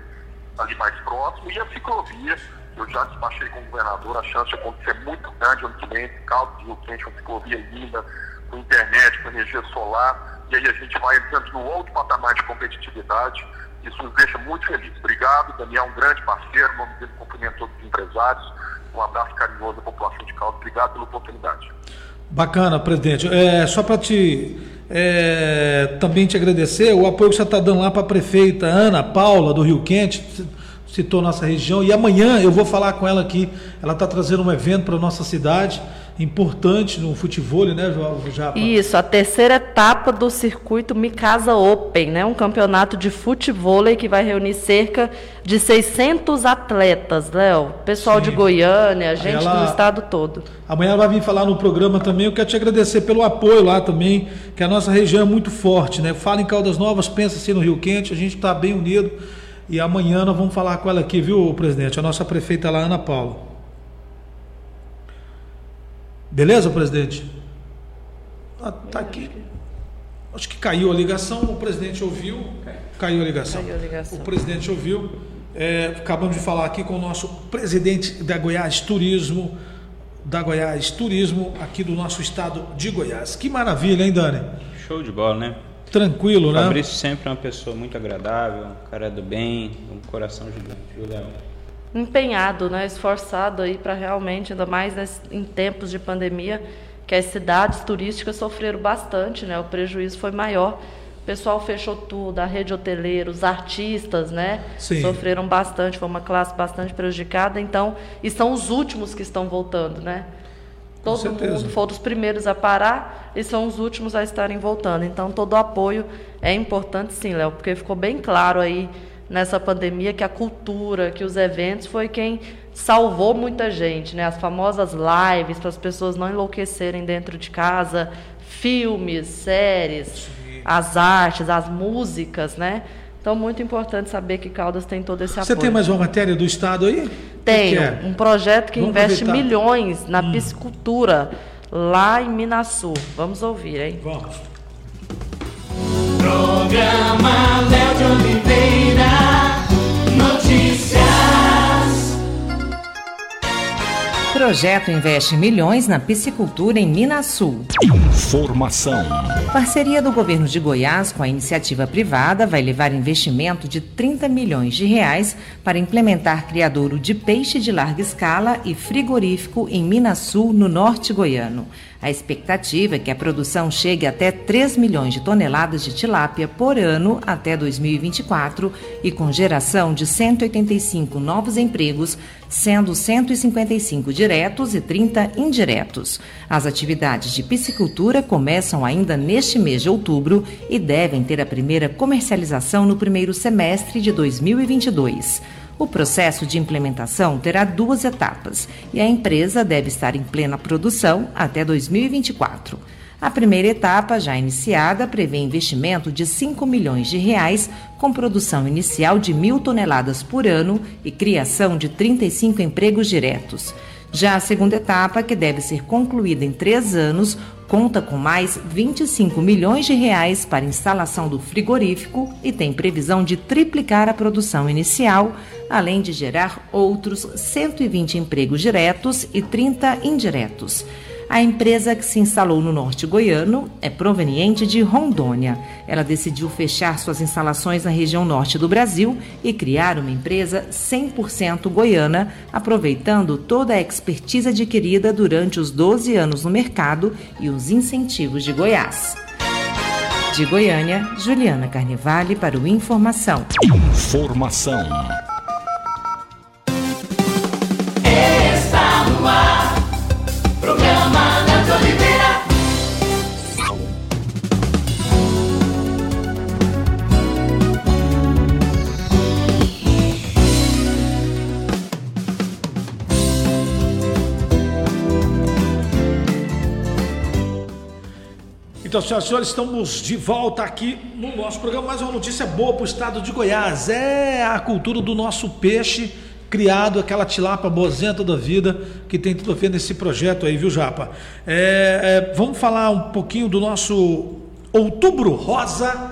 ali mais próximo. E a ciclovia, eu já despachei com o governador, a chance de acontecer muito grande ano que vem, Caldas Rio Quente, uma ciclovia linda, com internet, com energia solar, e aí a gente vai entrando no outro patamar de competitividade. Isso nos deixa muito felizes. Obrigado, Daniel, um grande parceiro, no nome dele cumprimento todos os empresários. Um abraço carinhoso à população de Caldas. Obrigado pela oportunidade. Bacana, presidente. É, só para te é, também te agradecer o apoio que você está dando lá para a prefeita Ana Paula do Rio Quente, citou nossa região, e amanhã eu vou falar com ela aqui. Ela está trazendo um evento para nossa cidade importante no futebol, né, Japa? Isso, a terceira etapa do circuito Micasa Open, né, um campeonato de futebol que vai reunir cerca de 600 atletas, Léo, pessoal Sim. de Goiânia, gente ela, do estado todo. Amanhã ela vai vir falar no programa também, eu quero te agradecer pelo apoio lá também, que a nossa região é muito forte, né, fala em Caldas Novas, pensa assim no Rio Quente, a gente está bem unido, e amanhã nós vamos falar com ela aqui, viu, presidente, a nossa prefeita lá, Ana Paula. Beleza, presidente? Ah, tá aqui. Acho que caiu a ligação, o presidente ouviu. Caiu a ligação. Caiu a ligação. O presidente ouviu. É, acabamos de falar aqui com o nosso presidente da Goiás Turismo, da Goiás Turismo, aqui do nosso estado de Goiás. Que maravilha, hein, Dani? Show de bola, né? Tranquilo, o né? Fabrício sempre é uma pessoa muito agradável, um cara do bem, um coração gigante, viu, Léo? Empenhado, né, esforçado aí para realmente, ainda mais nesse, em tempos de pandemia, que as cidades turísticas sofreram bastante, né? O prejuízo foi maior. O pessoal fechou tudo, a rede hoteleira, os artistas, né? Sim. Sofreram bastante, foi uma classe bastante prejudicada. Então, e são os últimos que estão voltando, né? Todo mundo foram os primeiros a parar e são os últimos a estarem voltando. Então, todo o apoio é importante, sim, Léo, porque ficou bem claro aí nessa pandemia que a cultura, que os eventos foi quem salvou muita gente, né? As famosas lives para as pessoas não enlouquecerem dentro de casa, filmes, séries, as artes, as músicas, né? Então, muito importante saber que Caldas tem todo esse apoio. Você tem mais uma matéria do Estado aí? Tem, é? um projeto que Vamos investe aproveitar. milhões na hum. piscicultura lá em Minasul. Vamos ouvir, hein? Vamos. Programa Léo de Oliveira. Notícias. Projeto investe milhões na piscicultura em Minas Sul. Informação. Parceria do governo de Goiás com a iniciativa privada vai levar investimento de 30 milhões de reais para implementar criadouro de peixe de larga escala e frigorífico em Minas Sul, no norte goiano. A expectativa é que a produção chegue até 3 milhões de toneladas de tilápia por ano até 2024 e com geração de 185 novos empregos, sendo 155 diretos e 30 indiretos. As atividades de piscicultura começam ainda neste mês de outubro e devem ter a primeira comercialização no primeiro semestre de 2022. O processo de implementação terá duas etapas e a empresa deve estar em plena produção até 2024. A primeira etapa, já iniciada, prevê investimento de 5 milhões de reais, com produção inicial de mil toneladas por ano e criação de 35 empregos diretos. Já a segunda etapa, que deve ser concluída em três anos, conta com mais 25 milhões de reais para instalação do frigorífico e tem previsão de triplicar a produção inicial, além de gerar outros 120 empregos diretos e 30 indiretos. A empresa que se instalou no norte goiano é proveniente de Rondônia. Ela decidiu fechar suas instalações na região norte do Brasil e criar uma empresa 100% goiana, aproveitando toda a expertise adquirida durante os 12 anos no mercado e os incentivos de Goiás. De Goiânia, Juliana Carnevale para o Informação. Informação. Então, senhoras e senhores, estamos de volta aqui no nosso programa. Mais uma notícia boa para o estado de Goiás. É a cultura do nosso peixe criado, aquela tilapa bozenta da vida que tem tudo a ver nesse projeto aí, viu, Japa? É, é, vamos falar um pouquinho do nosso Outubro Rosa.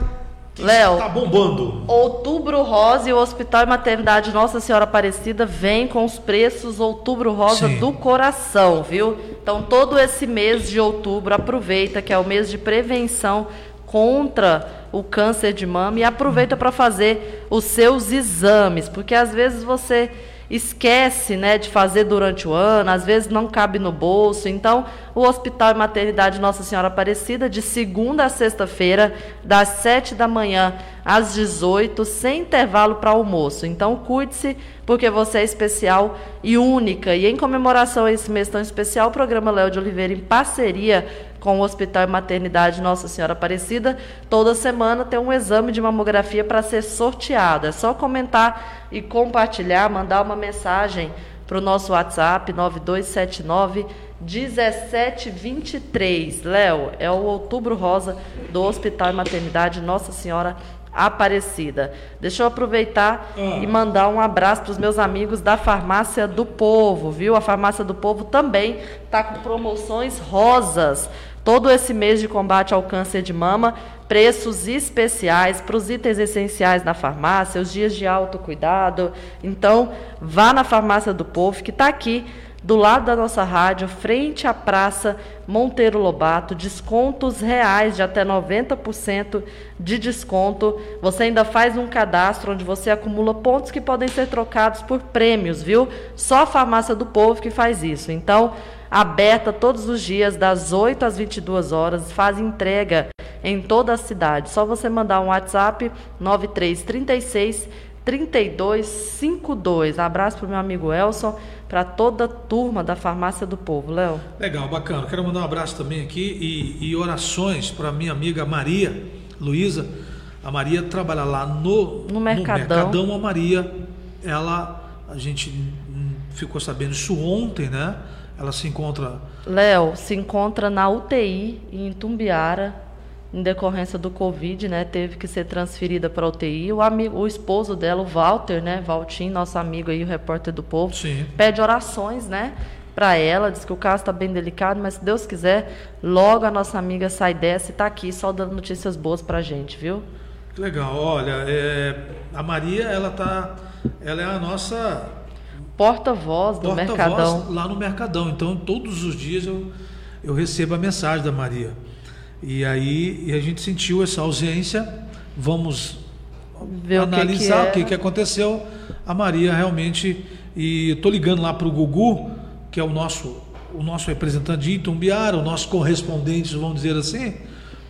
Léo, tá bombando. Outubro Rosa e o Hospital e Maternidade Nossa Senhora Aparecida vem com os preços Outubro Rosa Sim. do coração, viu? Então todo esse mês de outubro aproveita que é o mês de prevenção contra o câncer de mama e aproveita para fazer os seus exames, porque às vezes você esquece, né, de fazer durante o ano, às vezes não cabe no bolso. Então, o Hospital e Maternidade Nossa Senhora Aparecida, de segunda a sexta-feira, das 7 da manhã às 18, sem intervalo para almoço. Então, cuide-se, porque você é especial e única. E em comemoração a esse mês tão especial, o programa Léo de Oliveira, em parceria com o Hospital e Maternidade Nossa Senhora Aparecida, toda semana tem um exame de mamografia para ser sorteado. É só comentar e compartilhar, mandar uma mensagem para o nosso WhatsApp 9279 1723. Léo, é o Outubro Rosa do Hospital e Maternidade Nossa Senhora Aparecida. Deixa eu aproveitar e mandar um abraço para os meus amigos da Farmácia do Povo, viu? A Farmácia do Povo também está com promoções rosas. Todo esse mês de combate ao câncer de mama, preços especiais para os itens essenciais na farmácia, os dias de autocuidado. Então, vá na Farmácia do Povo, que está aqui do lado da nossa rádio, frente à Praça Monteiro Lobato, descontos reais de até 90% de desconto. Você ainda faz um cadastro onde você acumula pontos que podem ser trocados por prêmios, viu? Só a Farmácia do Povo que faz isso. Então, aberta todos os dias, das 8 às 22 horas, faz entrega em toda a cidade. Só você mandar um WhatsApp 9336 3252. Abraço para o meu amigo Elson, para toda a turma da Farmácia do Povo. Léo. Legal, bacana. Quero mandar um abraço também aqui e, e orações para minha amiga Maria Luísa. A Maria trabalha lá no, No Mercadão. Mercadão. A Maria, ela, a gente hum, ficou sabendo isso ontem, né? Ela se encontra. Léo se encontra na UTI em Tumbiara, em decorrência do Covid, né? Teve que ser transferida para a UTI. O, amigo, o esposo dela, o Walter, né? Valtim, nosso amigo aí, o repórter do povo, Sim. pede orações, né? Para ela, diz que o caso está bem delicado, mas se Deus quiser, logo a nossa amiga sai dessa e está aqui só dando notícias boas para a gente, viu? Que legal. Olha, é, a Maria, ela tá. Ela é a nossa Porta-voz do porta-voz Mercadão. lá no Mercadão. Então, todos os dias eu, eu recebo a mensagem da Maria. E aí e a gente sentiu essa ausência. Vamos Ver o que analisar que o que, é. que aconteceu. A Maria realmente. E estou ligando lá para o Gugu, que é o nosso, o nosso representante de Itumbiara, o nosso correspondente, vamos dizer assim.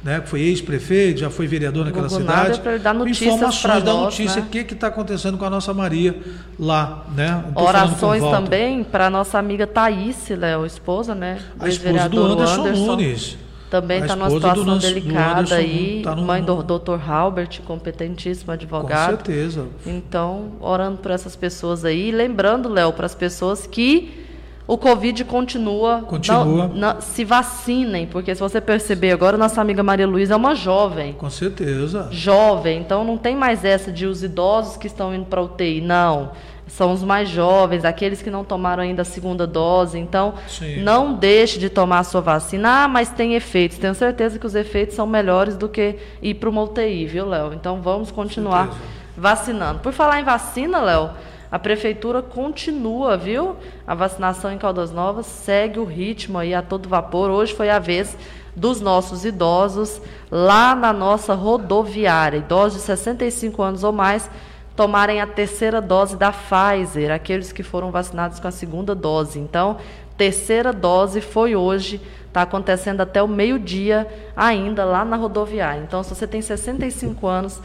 Né, que foi ex-prefeito, já foi vereador naquela Nada cidade. é dar informações pra da nós, notícia, né? o que está acontecendo com a nossa Maria lá, né? Orações também para nossa amiga Thaís, Léo, esposa, né? A esposa do ex-vereador Anderson Nunes. Também A está numa do situação do delicada Anderson aí. tá no- Mãe do Dr. Halbert, competentíssimo advogado. Com certeza. Então, orando por essas pessoas aí. E lembrando, Léo, para as pessoas que o Covid continua. Continua. Não- não- se vacinem, porque se você perceber agora, nossa amiga Maria Luísa é uma jovem. Com certeza. Jovem, então não tem mais essa de os idosos que estão indo para UTI, não. São os mais jovens, aqueles que não tomaram ainda a segunda dose. Então, Sim. não deixe de tomar a sua vacina. Ah, mas tem efeitos. Tenho certeza que os efeitos são melhores do que ir para uma UTI, viu, Léo? Então, vamos continuar vacinando. Por falar em vacina, Léo, a prefeitura continua, viu? A vacinação em Caldas Novas segue o ritmo aí a todo vapor. Hoje foi a vez dos nossos idosos lá na nossa rodoviária, idosos de 65 anos ou mais, tomarem a terceira dose da Pfizer, aqueles que foram vacinados com a segunda dose. Então, terceira dose foi hoje, está acontecendo até o meio-dia ainda lá na rodoviária. Então, se você tem 65 anos,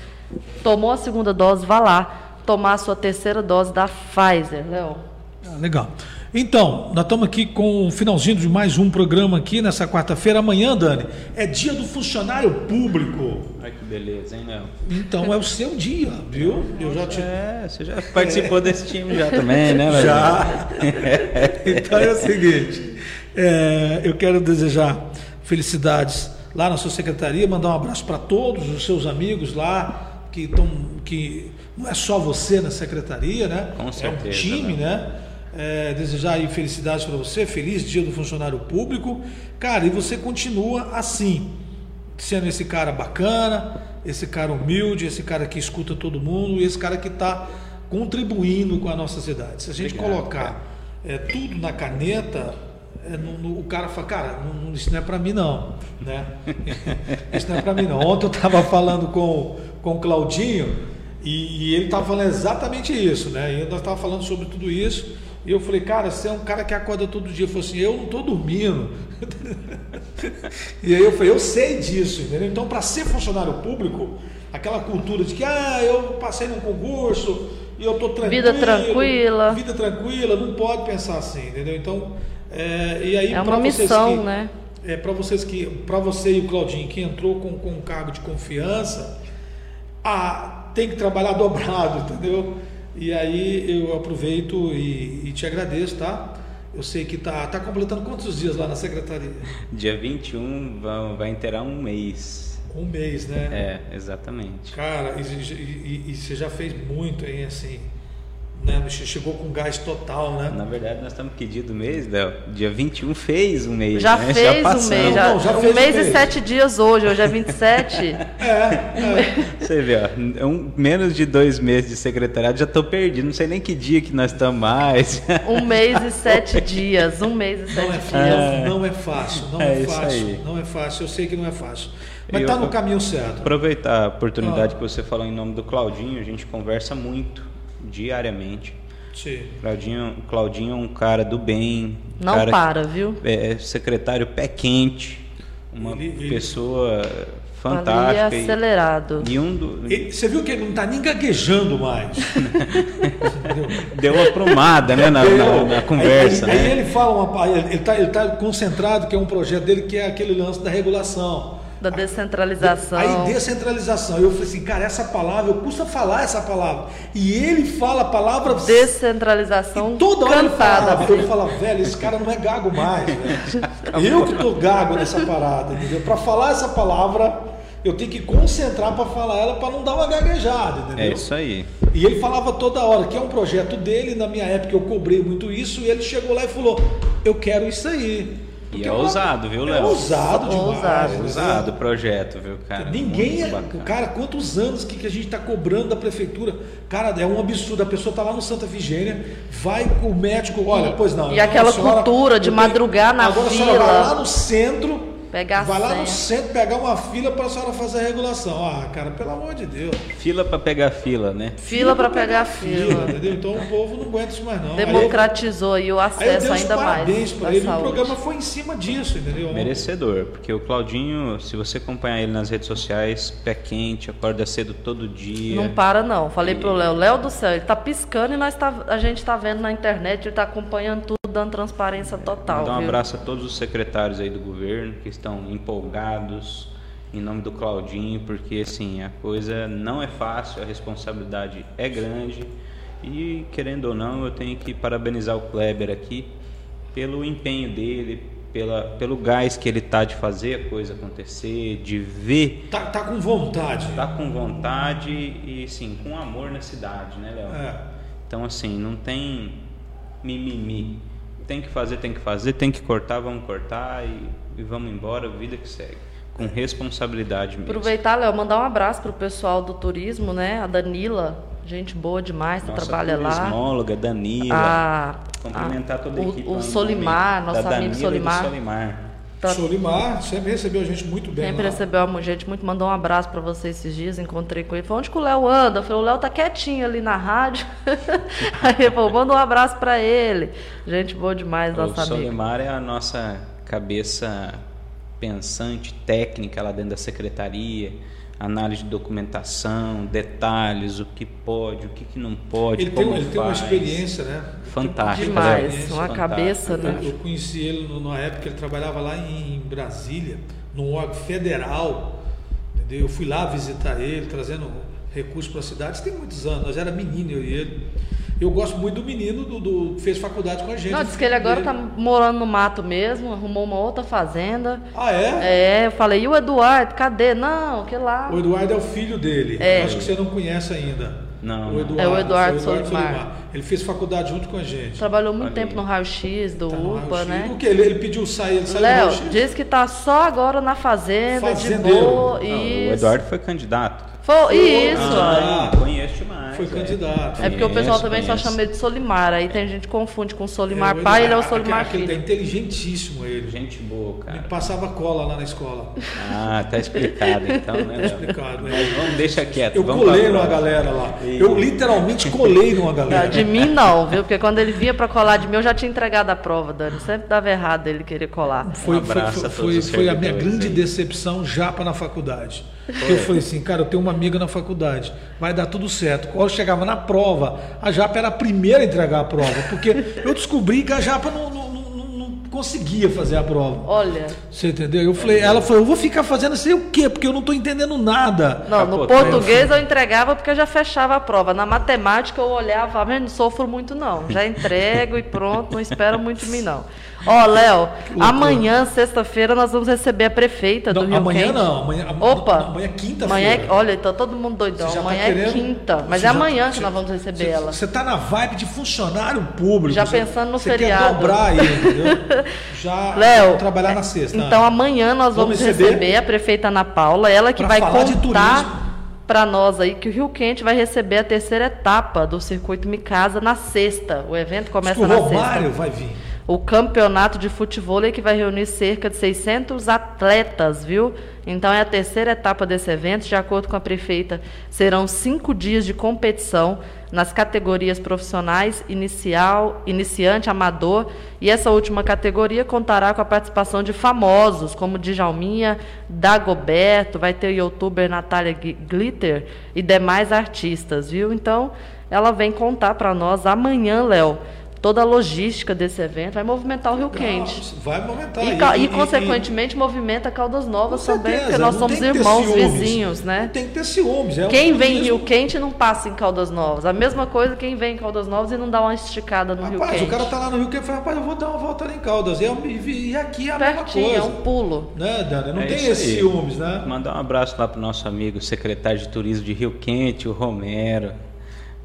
tomou a segunda dose, vá lá tomar a sua terceira dose da Pfizer, Léo. Ah, legal. Então, nós estamos aqui com o finalzinho de mais um programa aqui nessa quarta-feira. Amanhã, Dani, é dia do funcionário público. Olha que beleza, hein, Léo? Então é o seu dia, viu? Eu já te... É, você já participou desse time já também, né, Léo? Já. então é o seguinte, é, eu quero desejar felicidades lá na sua secretaria, mandar um abraço para todos os seus amigos lá, que estão. que não é só você na secretaria, né? Com certeza, é um time, né? É, desejar aí felicidades para você, feliz dia do funcionário público. Cara, e você continua assim, sendo esse cara bacana, esse cara humilde, esse cara que escuta todo mundo e esse cara que está contribuindo com a nossa cidade. Se a gente Obrigado, colocar é, tudo na caneta, é, no- no- o cara fala, cara, não- isso não é para mim não, né? isso não é para mim não. Ontem eu estava falando com, com o Claudinho e, e ele estava falando exatamente isso, né? E nós estávamos falando sobre tudo isso. E eu falei, cara, você é um cara que acorda todo dia. Ele falou assim, eu não estou dormindo. E aí eu falei, eu sei disso, entendeu? Então, para ser funcionário público, aquela cultura de que, ah, eu passei num concurso e eu estou tranquilo. Vida tranquila. Vida tranquila, não pode pensar assim, entendeu? Então, é, e aí É uma missão, que- né? É, para vocês que, para você e o Claudinho que entrou com, com um cargo de confiança, ah, tem que trabalhar dobrado, entendeu? E aí eu aproveito e, e te agradeço, tá? Eu sei que tá, tá completando quantos dias lá na secretaria? Dia 21 vai, vai inteirar um mês. Um mês, né? É, exatamente. Cara, e, e- e- e você já fez muito, hein, assim, né? Che- Chegou com gás total, né? Na verdade, nós estamos que dia do mês, Léo? Dia 21 fez um mês. Já né? fez um passamos. mês, já, um mês e sete dias hoje, hoje é 27. Você vê, ó, um, menos de dois meses de secretariado, já estou perdido. Não sei nem que dia que nós estamos mais. Um mês e sete dias, um mês e sete dias. Não, não é fácil, não é, É isso fácil, aí. não é fácil. Eu sei que não é fácil, mas Eu- tá no caminho certo. Aproveitar a oportunidade Ah. que você falou em nome do Claudinho, a gente conversa muito, diariamente. Sim. Claudinho, Claudinho é um cara do bem. um Não cara para, viu? É secretário pé quente, uma Ele- ele- pessoa Ali fantástica. é e- acelerado. E um do, E você viu que ele não tá nem gaguejando mais. deu uma promada né, na, na- na conversa. Aí, aí né? ele fala uma pa- ele está ele tá concentrado que é um projeto dele que é aquele lance da regulação. Da descentralização. Aí descentralização. Eu falei assim, cara, essa palavra, eu custa falar essa palavra. E ele fala a palavra Descentralização toda hora ele cantada. falava. Eu falava, velho, esse cara não é gago mais. Eu que tô gago nessa parada, entendeu? Para falar essa palavra, eu tenho que concentrar para falar ela para não dar uma gaguejada, entendeu? É isso aí. E ele falava toda hora que é um projeto dele, na minha época eu cobrei muito isso, e ele chegou lá e falou: Eu quero isso aí. E Porque é uma- ousado, viu, É Léo? ousado demais. É entendeu? ousado o projeto, viu, cara? Ninguém, é, cara, quantos anos que, que a gente está cobrando da prefeitura? Cara, é um absurdo. A pessoa está lá no Santa Vigênia, vai o médico, olha, pois não. E aquela senhora- cultura de madrugar na agora fila. a senhora vai lá no centro, Pegar vai lá no centro pegar uma fila para a senhora fazer a regulação. Ah, cara, pelo amor de Deus. Fila para pegar fila, né? Fila para pegar fila. Entendeu? Então o povo não aguenta isso mais não. Aí- Democratizou aí o Aí eu acesso os ainda mais. parabéns para ele. O programa foi em cima disso, entendeu? Merecedor, porque o Claudinho, se você acompanhar ele nas redes sociais, pé quente, acorda cedo todo dia. Não para não. Falei pro Léo, Léo do céu, ele tá piscando e nós tá, a gente tá vendo na internet, ele tá acompanhando tudo, dando transparência total. Mandar um viu? abraço a todos os secretários aí do governo que estão empolgados em nome do Claudinho, porque assim, a coisa não é fácil, a responsabilidade é grande e querendo ou não, eu tenho que parabenizar o Kleber aqui pelo empenho dele, pela, pelo gás que ele tá de fazer a coisa acontecer, de ver Tá, tá com vontade. Tá com vontade e sim, com amor na cidade, né, Léo? É. Então assim, não tem mimimi. Tem que fazer, tem que fazer, tem que cortar, vamos cortar e, e vamos embora, vida que segue. Com responsabilidade mesmo. Aproveitar, Léo, mandar um abraço pro pessoal do turismo, né? A Danila, gente boa demais, que Nossa trabalha lá. turismóloga, Danila. A- cumprimentar a- toda a o- equipe. o no Solimar, momento, nosso da amigo Danila e do Solimar. Solimar. Tá- Solimar sempre recebeu a gente muito bem. Sempre lá. recebeu uma gente muito, mandou um abraço pra você esses dias, encontrei com ele. Falou, onde que o Léo anda? Eu falei, o Léo tá quietinho ali na rádio. Aí ele falou, manda um abraço pra ele. Gente boa demais, O nosso amigo. Solimar é a nossa cabeça pensante, técnica lá dentro da secretaria, análise de documentação, detalhes, o que pode, o que, que não pode, Ele, tem, ele tem uma faz. experiência, né? Fantástica. Demais, uma Fantástica. cabeça, né? Eu, eu conheci ele numa época que ele trabalhava lá em Brasília, num órgão federal. Entendeu? Eu fui lá visitar ele, trazendo recursos para a cidade. Isso tem muitos anos, nós era menino eu e ele. Eu gosto muito do menino do, do fez faculdade com a gente. Não, diz que ele agora tá morando no mato mesmo, arrumou uma outra fazenda. Ah, é? É, eu falei, e o Eduardo, cadê? Não, que lá. O Eduardo é o filho dele. É. Acho que você não conhece ainda. Não. O Eduardo, É o Eduardo foi Solimar. Ele fez faculdade junto com a gente. Trabalhou muito tempo no raio-x do UPA, né? O que? Ele, ele pediu sair, ele saiu do Léo, raio-x? diz que tá só agora na fazenda, Fazendeiro. de boa. Não, isso. o Eduardo foi candidato. Foi, isso. Ah, ó. conheço demais. Foi candidato. É porque o pessoal Conheço, também só conheço. chama ele de Solimar. Aí tem gente que confunde com Solimar o pai, ele é o Solimar aquele- filho. aquele É inteligentíssimo ele. Gente boa, cara. Ele passava cola lá na escola. Ah, tá explicado então, né? Tá explicado, é. Mas vamos, deixa quieto. Eu vamos colei numa galera lá. E- Eu literalmente colei numa galera. Não, de mim não, viu? Porque quando ele vinha pra colar de mim, eu já tinha entregado a prova, Dani. Sempre dava errado ele querer colar. Foi, Um foi, foi, foi, a minha grande aí. decepção japa na faculdade. Eu falei assim, cara, eu tenho uma amiga na faculdade, vai dar tudo certo. Quando eu chegava na prova, a japa era a primeira a entregar a prova, porque eu descobri que a japa não- não conseguia fazer a prova. Olha. Você entendeu? Eu falei, ela falou, eu vou ficar fazendo sei o quê, porque eu não estou entendendo nada. Não, no português eu entregava porque eu já fechava a prova. Na matemática eu olhava e falava, "Mas não sofro muito não. Já entrego e pronto, não espero muito de mim não. Ó, Léo, amanhã, sexta-feira, nós vamos receber a prefeita do Não, Rio amanhã Quente. não, amanhã- Opa! não, amanhã é quinta-feira. Amanhã é- olha, tá todo mundo doidão. Você já tá Amanhã querendo- é quinta. Mas você é já- tá- amanhã que você- nós vamos receber ela. Você está na vibe de funcionário público. Já você- pensando no você feriado. Quer dobrar aí, entendeu? Já Léo, trabalhar na sexta. Então amanhã nós vamos, receber? a prefeita Ana Paula, ela que vai contar para nós aí que o Rio Quente vai receber a terceira etapa do circuito Micasa na sexta. O evento começa Diz que o na Romário sexta. vai vir. O campeonato de futebol que vai reunir cerca de 600 atletas, viu? Então é a terceira etapa desse evento. De acordo com a prefeita, serão cinco dias de competição nas categorias profissionais, inicial, iniciante, amador. E essa última categoria contará com a participação de famosos, como Djalminha, Dagoberto, vai ter o youtuber Natália Glitter e demais artistas, viu? Então, ela vem contar para nós amanhã, Léo, toda a logística desse evento. Vai movimentar o Rio Quente. Vai movimentar. E, ca- e, consequentemente, movimenta Caldas Novas também, certeza, porque nós somos irmãos vizinhos, né? Não tem que ter ciúmes. É um Quem vem em Rio Quente não passa em Caldas Novas. A mesma coisa quem vem em Caldas Novas e não dá uma esticada no Rio Rapaz, Quente. o cara tá lá no Rio que fala, rapaz, eu vou dar uma volta ali em Caldas. E, eu, e, e aqui é a Pertinho, mesma é coisa. um pulo. Né, Dani? Não É tem isso esse aí. ciúmes, né? Mandar um abraço lá pro nosso amigo secretário de turismo de Rio Quente, o Romero.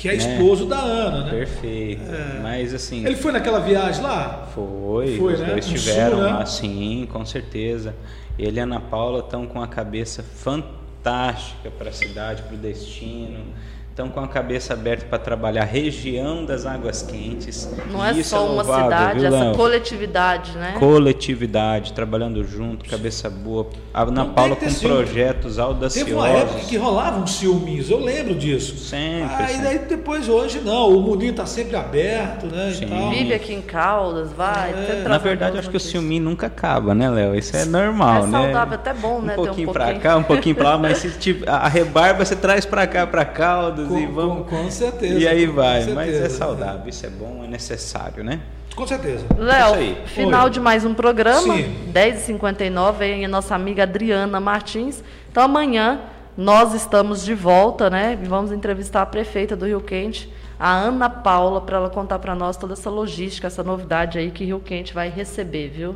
Que é né? esposo da Ana, né? Perfeito. Mas assim. Ele foi naquela viagem lá? Foi, Foi, os né? dois estiveram né? lá, sim, com certeza. Ele e a Ana Paula estão com a cabeça fantástica para a cidade, para o destino. Estão com a cabeça aberta para trabalhar a região das águas quentes. Não é isso só uma louvável, cidade, viu, essa coletividade, né? Coletividade, trabalhando junto, cabeça boa. A Ana Paula com ciúme. projetos audaciosos. Teve uma época que rolavam ciúminhos, eu lembro disso. Sempre. Aí daí depois hoje não, o mundinho tá sempre aberto, né? E tal. Vive aqui em Caldas, vai. sempre Na verdade, eu acho que o ciúminho nunca acaba, né, Léo? Isso é normal, É né? saudável, até bom, né? Um ter pouquinho um pra pouquinho. cá, um pouquinho pra lá, mas se tipo, a rebarba você traz pra cá, pra Caldas e vamos. Com certeza. E aí vai, com mas é saudável, isso é bom, é necessário, né? Com certeza. Léo, final Oi. de mais um programa, Sim. 10h59, vem a nossa amiga Adriana Martins. Então amanhã nós estamos de volta, né? E vamos entrevistar a prefeita do Rio Quente, a Ana Paula, para ela contar para nós toda essa logística, essa novidade aí que Rio Quente vai receber, viu?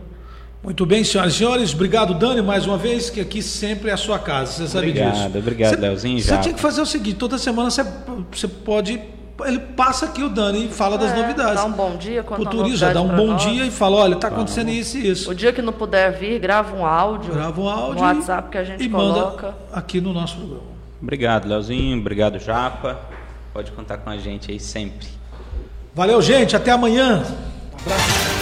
Muito bem, senhoras e senhores. Obrigado, Dani, mais uma vez, que aqui sempre é a sua casa. Você sabe Obrigado, disso. obrigado, Você- Leozinho, Você tinha que fazer o seguinte: toda semana você, você pode. Ele passa aqui o Dani e fala das É, novidades. Dá um bom dia, conta O turismo já dá um bom nós. dia e fala: olha, tá acontecendo isso e isso. O dia que não puder vir, grava um áudio. Grava um áudio No e- WhatsApp que a gente e manda coloca. aqui no nosso programa. Obrigado, Leozinho, obrigado, Japa. Pode contar com a gente aí sempre. Valeu, gente. Até amanhã. Um abraço.